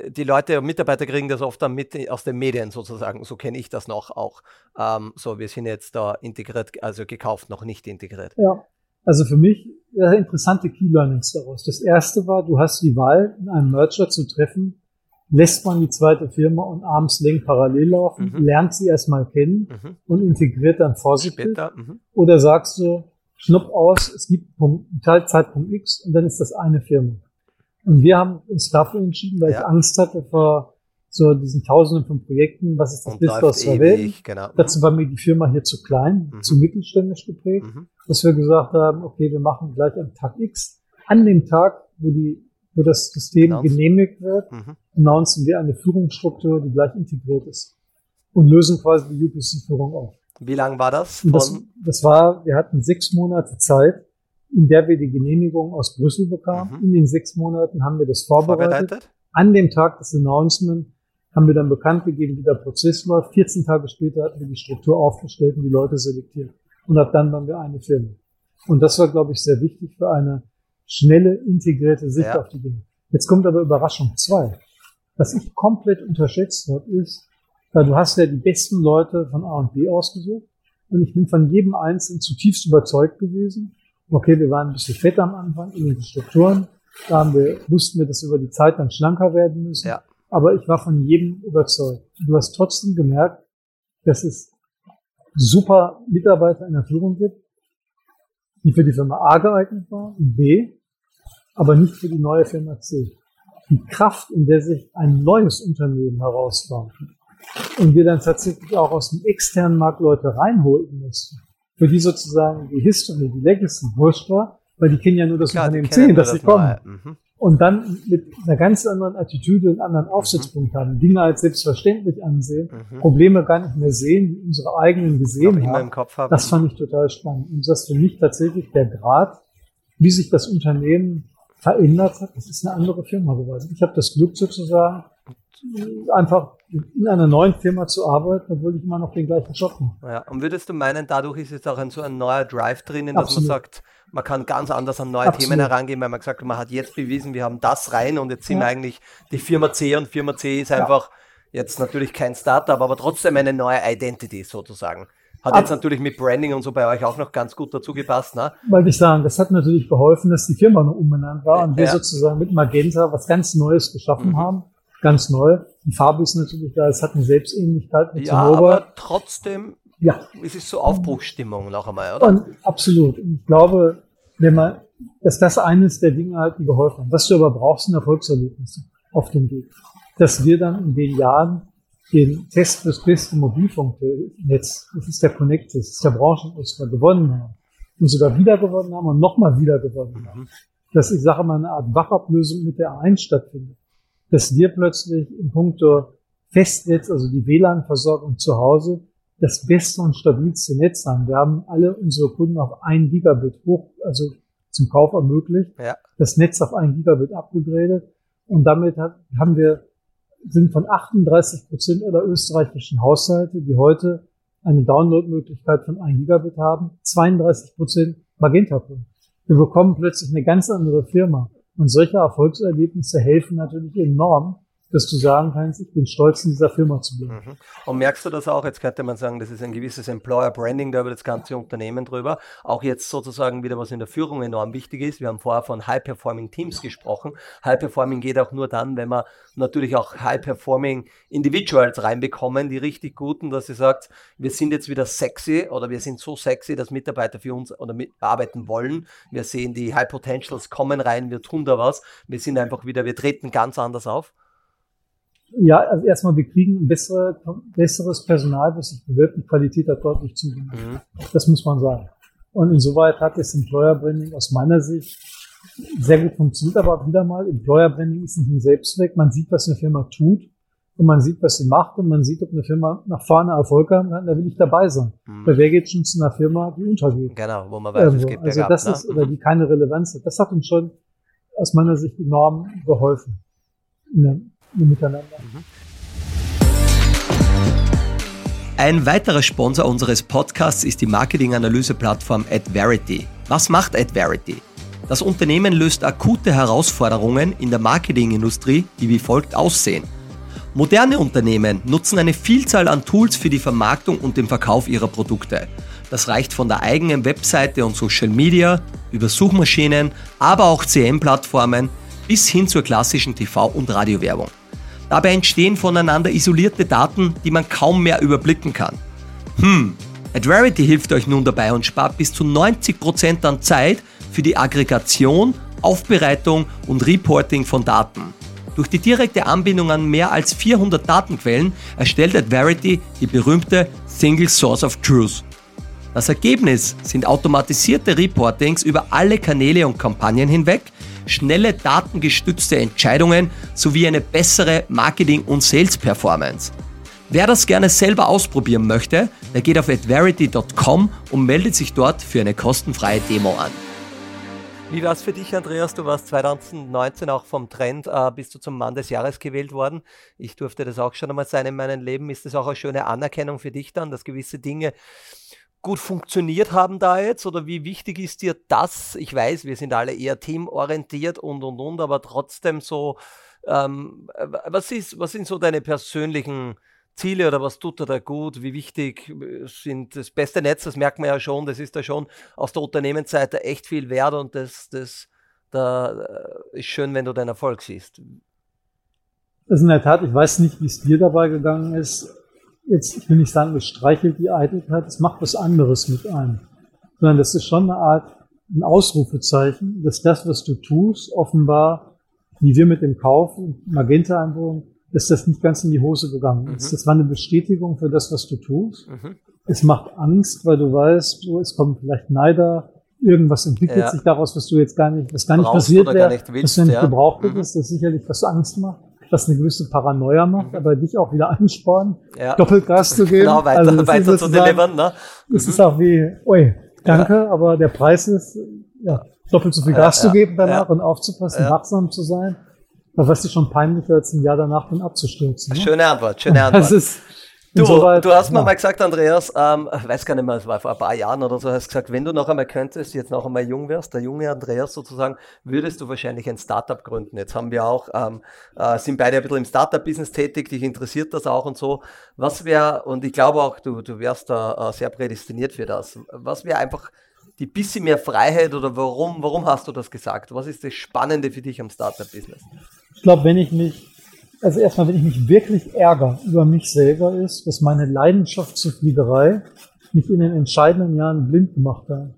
Die Leute, Mitarbeiter kriegen das oft dann mit aus den Medien sozusagen. So kenne ich das noch auch. Ähm, so, wir sind jetzt da integriert, also gekauft, noch nicht integriert. Ja, also für mich ja, interessante Key Learnings daraus. Das erste war, du hast die Wahl, in einem Merger zu treffen. Lässt man die zweite Firma und abends lenk parallel laufen, mhm. lernt sie erstmal kennen mhm. und integriert dann vorsichtig. Später, mhm. Oder sagst du, schnupp aus, es gibt Punkt, Zeitpunkt X und dann ist das eine Firma. Und wir haben uns dafür entschieden, weil ja. ich Angst hatte vor so diesen Tausenden von Projekten, was ist das Beste aus der Welt. Genau. Dazu war mir die Firma hier zu klein, mhm. zu mittelständisch geprägt, mhm. dass wir gesagt haben, okay, wir machen gleich am Tag X, an dem Tag, wo die wo das System Announce. genehmigt wird, mhm. announcen wir eine Führungsstruktur, die gleich integriert ist und lösen quasi die UPC-Führung auf. Wie lang war das? Das, das, war, wir hatten sechs Monate Zeit, in der wir die Genehmigung aus Brüssel bekamen. Mhm. In den sechs Monaten haben wir das vorbereitet. vorbereitet. An dem Tag des Announcement haben wir dann bekannt gegeben, wie der Prozess läuft. 14 Tage später hatten wir die Struktur aufgestellt und die Leute selektiert. Und ab dann waren wir eine Firma. Und das war, glaube ich, sehr wichtig für eine schnelle, integrierte Sicht ja. auf die Dinge. Jetzt kommt aber Überraschung zwei. Was ich komplett unterschätzt habe, ist, weil du hast ja die besten Leute von A und B ausgesucht und ich bin von jedem Einzelnen zutiefst überzeugt gewesen. Okay, wir waren ein bisschen fett am Anfang in den Strukturen. Da haben wir, wussten wir, dass wir über die Zeit dann schlanker werden müssen. Ja. Aber ich war von jedem überzeugt. Du hast trotzdem gemerkt, dass es super Mitarbeiter in der Führung gibt, die für die Firma A geeignet waren und B, aber nicht für die neue Firma C. Die Kraft, in der sich ein neues Unternehmen herausbaut und wir dann tatsächlich auch aus dem externen Markt Leute reinholen mussten, für die sozusagen die History, die Legacy wurscht war, weil die kennen ja nur das Klar, Unternehmen C, dass sie kommen. Mhm und dann mit einer ganz anderen Attitüde und anderen Aufsitzpunkt haben, Dinge als selbstverständlich ansehen, mhm. Probleme gar nicht mehr sehen, die unsere eigenen gesehen haben. Kopf haben. Das fand ich total spannend. Und das für mich tatsächlich der Grad, wie sich das Unternehmen verändert hat. Das ist eine andere Firma geworden. Ich habe das Glück sozusagen, einfach in einer neuen Firma zu arbeiten, obwohl ich immer noch den gleichen Job mache. Ja, und würdest du meinen, dadurch ist jetzt auch ein, so ein neuer Drive drinnen, dass Absolut. man sagt, man kann ganz anders an neue Absolut. Themen herangehen, weil man gesagt hat, man hat jetzt bewiesen, wir haben das rein und jetzt sind ja. eigentlich die Firma C und Firma C ist einfach ja. jetzt natürlich kein Startup, aber trotzdem eine neue Identity sozusagen. Hat jetzt natürlich mit Branding und so bei euch auch noch ganz gut dazu gepasst, ne? Wollte ich sagen, das hat natürlich geholfen, dass die Firma noch umbenannt war und wir ja. sozusagen mit Magenta was ganz Neues geschaffen mhm. haben. Ganz neu. Die Farbe ist natürlich da, es hat eine Selbstähnlichkeit mit ja, aber trotzdem ja. Es ist so Aufbruchsstimmung noch einmal, oder? Und absolut. Ich glaube, wenn man, dass das eines der Dinge halt, die geholfen haben. Was du aber brauchst, sind Erfolgserlebnisse auf dem Weg. Dass wir dann in den Jahren den Test fürs beste Mobilfunknetz, das ist der Connect, das ist der Branchenoscar, gewonnen haben. Und sogar wieder gewonnen haben und nochmal wieder gewonnen haben. Mhm. Dass ich sage mal eine Art Wachablösung mit der A1 stattfindet. Dass wir plötzlich im Punkto Festnetz, also die WLAN-Versorgung zu Hause, das beste und stabilste Netz haben. Wir haben alle unsere Kunden auf ein Gigabit hoch, also zum Kauf ermöglicht, ja. das Netz auf ein Gigabit abgegradet und damit hat, haben wir sind von 38 Prozent aller österreichischen Haushalte, die heute eine Downloadmöglichkeit von 1 Gigabit haben, 32 Prozent Magenta-Kunden. Wir bekommen plötzlich eine ganz andere Firma. Und solche Erfolgserlebnisse helfen natürlich enorm, dass du sagen kannst, ich bin stolz, in dieser Firma zu bleiben. Mhm. Und merkst du das auch, jetzt könnte man sagen, das ist ein gewisses Employer Branding da über das ganze Unternehmen drüber, auch jetzt sozusagen wieder, was in der Führung enorm wichtig ist. Wir haben vorher von High-Performing Teams gesprochen. High-Performing geht auch nur dann, wenn wir natürlich auch High-Performing Individuals reinbekommen, die richtig guten, dass sie sagt, wir sind jetzt wieder sexy oder wir sind so sexy, dass Mitarbeiter für uns oder mitarbeiten wollen. Wir sehen die High Potentials kommen rein, wir tun da was. Wir sind einfach wieder, wir treten ganz anders auf. Ja, also erstmal, wir kriegen ein bessere, besseres Personal, was sich bewirbt. Die Qualität hat deutlich zugenommen. Mhm. Das muss man sagen. Und insoweit hat das Employer Branding aus meiner Sicht sehr gut funktioniert, aber wieder mal, Employer Branding ist nicht ein Selbstzweck. Man sieht, was eine Firma tut und man sieht, was sie macht und man sieht, ob eine Firma nach vorne Erfolg haben kann, da will ich dabei sein. Mhm. Weil wer geht schon zu einer Firma, die untergeht? Genau, wo man weiß, Irgendwo. es geht Also das ne? ist, oder die keine Relevanz hat. Das hat uns schon aus meiner Sicht enorm geholfen miteinander. Ein weiterer Sponsor unseres Podcasts ist die Marketinganalyse-Plattform AdVerity. Was macht AdVerity? Das Unternehmen löst akute Herausforderungen in der Marketingindustrie, die wie folgt aussehen. Moderne Unternehmen nutzen eine Vielzahl an Tools für die Vermarktung und den Verkauf ihrer Produkte. Das reicht von der eigenen Webseite und Social Media über Suchmaschinen, aber auch CM-Plattformen bis hin zur klassischen TV- und Radiowerbung. Dabei entstehen voneinander isolierte Daten, die man kaum mehr überblicken kann. Hm, Adverity hilft euch nun dabei und spart bis zu 90% an Zeit für die Aggregation, Aufbereitung und Reporting von Daten. Durch die direkte Anbindung an mehr als 400 Datenquellen erstellt Adverity die berühmte Single Source of Truth. Das Ergebnis sind automatisierte Reportings über alle Kanäle und Kampagnen hinweg, schnelle datengestützte Entscheidungen sowie eine bessere Marketing- und Sales-Performance. Wer das gerne selber ausprobieren möchte, der geht auf adverity.com und meldet sich dort für eine kostenfreie Demo an. Wie war es für dich, Andreas? Du warst 2019 auch vom Trend, äh, bist du zum Mann des Jahres gewählt worden. Ich durfte das auch schon einmal sein in meinem Leben. Ist das auch eine schöne Anerkennung für dich dann, dass gewisse Dinge gut funktioniert haben da jetzt? Oder wie wichtig ist dir das? Ich weiß, wir sind alle eher teamorientiert und und und, aber trotzdem so, ähm, was, ist, was sind so deine persönlichen Ziele oder was tut er da gut? Wie wichtig äh, sind das beste Netz? Das merkt man ja schon. Das ist da schon aus der Unternehmensseite echt viel wert und das, das da äh, ist schön, wenn du deinen Erfolg siehst. Das ist in der Tat, ich weiß nicht, wie es dir dabei gegangen ist. Jetzt, ich will nicht sagen, es streichelt die Eitelkeit, es macht was anderes mit einem. Sondern das ist schon eine Art, ein Ausrufezeichen, dass das, was du tust, offenbar, wie wir mit dem Kauf Magenta-Einwohnen, ist das nicht ganz in die Hose gegangen ist. Mhm. Das war eine Bestätigung für das, was du tust. Mhm. Es macht Angst, weil du weißt, so, es kommen vielleicht Neider, irgendwas entwickelt ja. sich daraus, was du jetzt gar nicht, was gar nicht Brauchst passiert wäre, was du nicht ja. gebraucht hättest. Mhm. Das sicherlich, was Angst macht, was eine gewisse Paranoia macht, mhm. aber dich auch wieder anspornen, ja. Doppelgas zu geben. Genau, weiter, also weiter zu delivern. Ne? Es ist auch wie, ui, danke, aber der Preis ist, ja, doppelt so viel Gas zu geben danach und aufzupassen, wachsam zu sein. Da weißt du schon peinlicher, als ein Jahr danach dann abzustürzen. Ne? Schöne Antwort, schöne Antwort. Das ist, Du, du hast mir ja. mal gesagt, Andreas, ähm, ich weiß gar nicht mehr, es war vor ein paar Jahren oder so, hast gesagt, wenn du noch einmal könntest, jetzt noch einmal jung wärst, der junge Andreas sozusagen, würdest du wahrscheinlich ein Startup gründen. Jetzt haben wir auch, ähm, äh, sind beide ein bisschen im Startup-Business tätig, dich interessiert das auch und so. Was wäre, und ich glaube auch, du, du wärst da äh, sehr prädestiniert für das, was wäre einfach die bisschen mehr Freiheit oder warum, warum hast du das gesagt? Was ist das Spannende für dich am Startup-Business? Ich glaube, wenn ich mich, also erstmal, wenn ich mich wirklich ärgere über mich selber ist, dass meine Leidenschaft zur Fliegerei mich in den entscheidenden Jahren blind gemacht hat.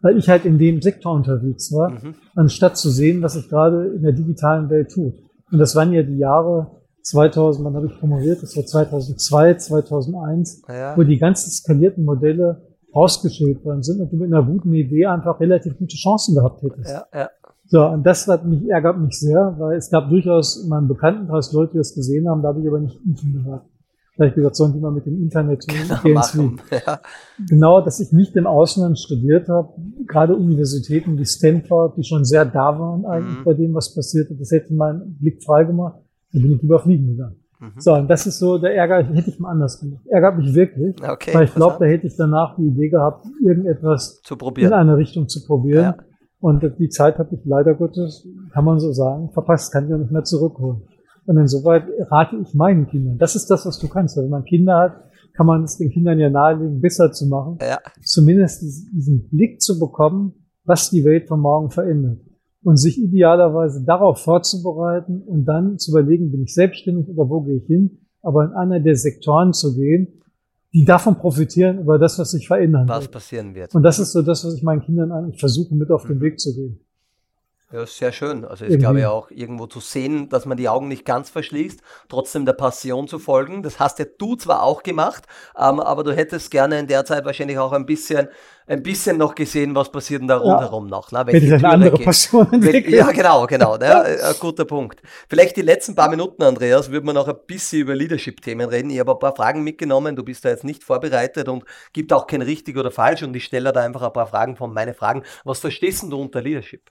Weil ich halt in dem Sektor unterwegs war, mhm. anstatt zu sehen, was sich gerade in der digitalen Welt tut. Und das waren ja die Jahre 2000, wann habe ich promoviert? Das war 2002, 2001, ja. wo die ganzen skalierten Modelle rausgeschält worden sind und du mit einer guten Idee einfach relativ gute Chancen gehabt hättest. Ja, ja. So, und das hat mich, ärgert mich sehr, weil es gab durchaus in meinem Bekanntenkreis Leute, die das gesehen haben, da habe ich aber nicht mit gehört. Vielleicht gesagt, sollen die mal mit dem Internet. Genau, ja. genau, dass ich nicht im Ausland studiert habe, gerade Universitäten wie Stanford, die schon sehr da waren eigentlich mhm. bei dem, was passierte, das hätte meinen Blick frei gemacht, dann bin ich lieber fliegen gegangen. Mhm. So, und das ist so der Ärger, hätte ich mal anders gemacht. Ärgert mich wirklich, okay, weil ich glaube, da hätte ich danach die Idee gehabt, irgendetwas in eine Richtung zu probieren. Ja. Und die Zeit habe ich leider Gottes, kann man so sagen, verpasst, kann ich auch nicht mehr zurückholen. Und insoweit rate ich meinen Kindern. Das ist das, was du kannst. Wenn man Kinder hat, kann man es den Kindern ja nahelegen, besser zu machen. Ja. Zumindest diesen Blick zu bekommen, was die Welt von morgen verändert und sich idealerweise darauf vorzubereiten und dann zu überlegen, bin ich selbstständig oder wo gehe ich hin, aber in einer der Sektoren zu gehen, die davon profitieren über das, was sich verändern was wird. passieren wird. Und das ist so das, was ich meinen Kindern eigentlich versuche, mit auf den mhm. Weg zu gehen. Ja, sehr schön. Also ich Irgendwie. glaube ja auch irgendwo zu sehen, dass man die Augen nicht ganz verschließt, trotzdem der Passion zu folgen. Das hast ja du zwar auch gemacht, ähm, aber du hättest gerne in der Zeit wahrscheinlich auch ein bisschen, ein bisschen noch gesehen, was passiert denn da rundherum ja. noch. Ne? Wenn ich eine andere geht. Passion entwickle. Ja, genau, genau. ne? Ein guter Punkt. Vielleicht die letzten paar Minuten, Andreas, würden wir noch ein bisschen über Leadership-Themen reden. Ich habe ein paar Fragen mitgenommen. Du bist da jetzt nicht vorbereitet und gibt auch kein richtig oder falsch. Und ich stelle da einfach ein paar Fragen von meine Fragen. Was verstehst du unter Leadership?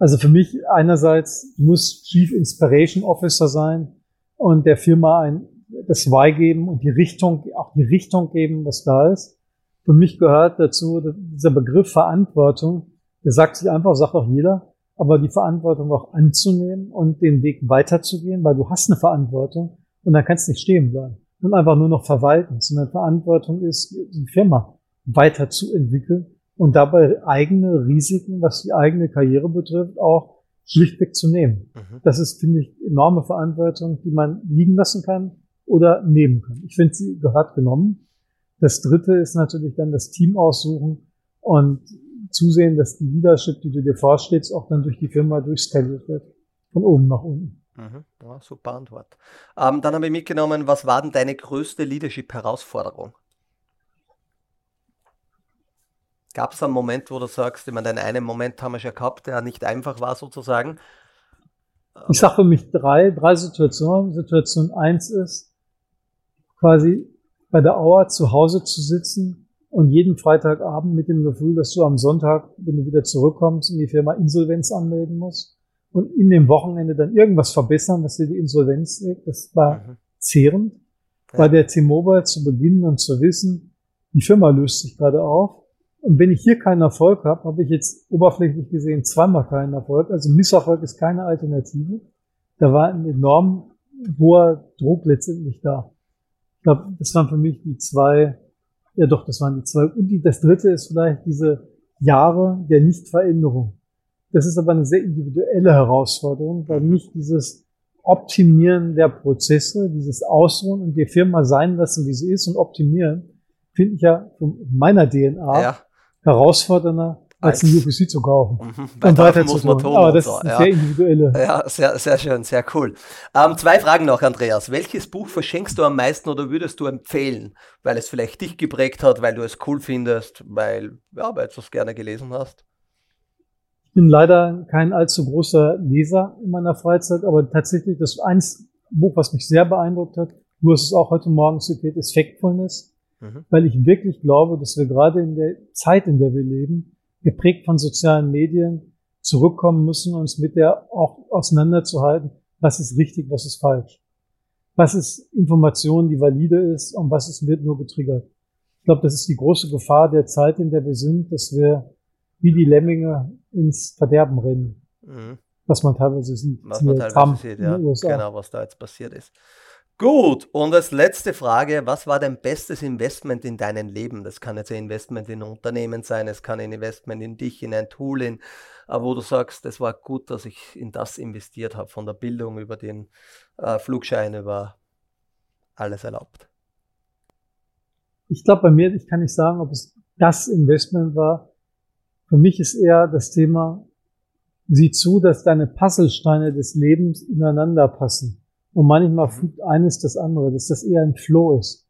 Also für mich einerseits muss Chief Inspiration Officer sein und der Firma ein, das Why geben und die Richtung, auch die Richtung geben, was da ist. Für mich gehört dazu dieser Begriff Verantwortung. Der sagt sich einfach, sagt auch jeder, aber die Verantwortung auch anzunehmen und den Weg weiterzugehen, weil du hast eine Verantwortung und dann kannst du nicht stehen bleiben und einfach nur noch verwalten, sondern Verantwortung ist, die Firma weiterzuentwickeln und dabei eigene Risiken, was die eigene Karriere betrifft, auch schlichtweg zu nehmen. Mhm. Das ist, finde ich, enorme Verantwortung, die man liegen lassen kann oder nehmen kann. Ich finde, sie gehört genommen. Das dritte ist natürlich dann das Team aussuchen und zusehen, dass die Leadership, die du dir vorstellst, auch dann durch die Firma durchskaliert wird. Von oben nach unten. Mhm. Ja, super Antwort. Ähm, dann habe ich mitgenommen, was war denn deine größte Leadership-Herausforderung? Gab es einen Moment, wo du sagst, ich meine, den einen Moment haben wir schon gehabt, der nicht einfach war sozusagen? Ich sage für mich drei, drei Situationen. Situation eins ist quasi bei der Auer zu Hause zu sitzen und jeden Freitagabend mit dem Gefühl, dass du am Sonntag, wenn du wieder zurückkommst, in die Firma Insolvenz anmelden musst und in dem Wochenende dann irgendwas verbessern, was dir die Insolvenz legt. Das war mhm. zehrend. Ja. Bei der T-Mobile zu beginnen und zu wissen, die Firma löst sich gerade auf. Und wenn ich hier keinen Erfolg habe, habe ich jetzt oberflächlich gesehen zweimal keinen Erfolg. Also Misserfolg ist keine Alternative. Da war ein enorm hoher Druck letztendlich da. Ich glaube, das waren für mich die zwei, ja doch, das waren die zwei. Und die, das dritte ist vielleicht diese Jahre der Nichtveränderung. Das ist aber eine sehr individuelle Herausforderung, weil nicht dieses Optimieren der Prozesse, dieses Ausruhen und die Firma sein lassen, wie sie ist und optimieren, finde ich ja von meiner DNA ja. Herausfordernder als ein UPC zu kaufen. Mhm, und weiter muss man tun. Aber das so. ist ja. sehr individuelle. Ja, sehr, sehr schön, sehr cool. Ähm, zwei Fragen noch, Andreas. Welches Buch verschenkst du am meisten oder würdest du empfehlen? Weil es vielleicht dich geprägt hat, weil du es cool findest, weil, ja, weil du es gerne gelesen hast? Ich bin leider kein allzu großer Leser in meiner Freizeit, aber tatsächlich das eins Buch, was mich sehr beeindruckt hat, du hast es auch heute Morgen zitiert, ist Factfulness, mhm. weil ich wirklich glaube, dass wir gerade in der Zeit, in der wir leben, geprägt von sozialen Medien, zurückkommen müssen, uns mit der auch auseinanderzuhalten, was ist richtig, was ist falsch. Was ist Information, die valide ist und was ist, wird nur getriggert. Ich glaube, das ist die große Gefahr der Zeit, in der wir sind, dass wir wie die Lemminge ins Verderben rennen. Mhm. Was man teilweise sieht. Was man teilweise Trump sieht, ja. Genau, was da jetzt passiert ist. Gut, und als letzte Frage, was war dein bestes Investment in deinem Leben? Das kann jetzt ein Investment in ein Unternehmen sein, es kann ein Investment in dich, in ein Tool, in, äh, wo du sagst, es war gut, dass ich in das investiert habe, von der Bildung über den äh, Flugschein, über alles erlaubt. Ich glaube, bei mir, ich kann nicht sagen, ob es das Investment war, für mich ist eher das Thema, sieh zu, dass deine Puzzlesteine des Lebens ineinander passen. Und manchmal fügt eines das andere, dass das eher ein Flow ist.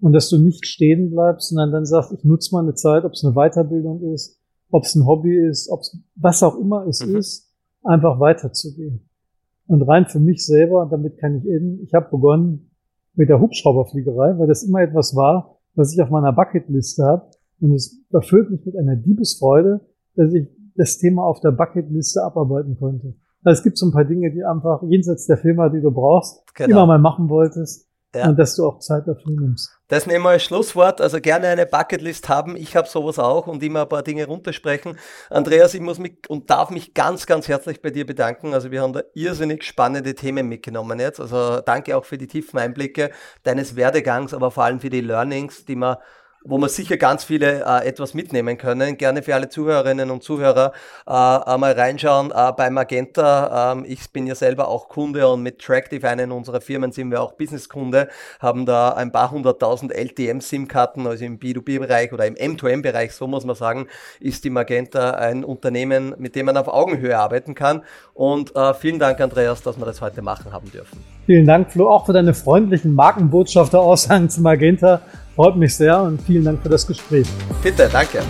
Und dass du nicht stehen bleibst, sondern dann sagst, ich nutze mal eine Zeit, ob es eine Weiterbildung ist, ob es ein Hobby ist, ob es was auch immer es mhm. ist, einfach weiterzugehen. Und rein für mich selber, damit kann ich enden, ich habe begonnen mit der Hubschrauberfliegerei, weil das immer etwas war, was ich auf meiner Bucketliste habe. Und es erfüllt mich mit einer Diebesfreude, dass ich das Thema auf der Bucketliste abarbeiten konnte. Also es gibt so ein paar Dinge, die einfach jenseits der Firma, die du brauchst, genau. immer mal machen wolltest. Ja. Und dass du auch Zeit dafür nimmst. Das nehmen wir als Schlusswort. Also gerne eine Bucketlist haben. Ich habe sowas auch und immer ein paar Dinge runtersprechen. Andreas, ich muss mich und darf mich ganz, ganz herzlich bei dir bedanken. Also wir haben da irrsinnig spannende Themen mitgenommen jetzt. Also danke auch für die tiefen Einblicke deines Werdegangs, aber vor allem für die Learnings, die man wo wir sicher ganz viele äh, etwas mitnehmen können. Gerne für alle Zuhörerinnen und Zuhörer äh, einmal reinschauen äh, bei Magenta. Ähm, ich bin ja selber auch Kunde und mit Tractive, einen unserer Firmen, sind wir auch Businesskunde, haben da ein paar hunderttausend LTM-SIM-Karten, also im B2B-Bereich oder im M2M-Bereich, so muss man sagen, ist die Magenta ein Unternehmen, mit dem man auf Augenhöhe arbeiten kann. Und äh, vielen Dank, Andreas, dass wir das heute machen haben dürfen. Vielen Dank, Flo, auch für deine freundlichen Markenbotschafter-Aussagen zu Magenta. Freut mich sehr und vielen Dank für das Gespräch. Bitte, danke.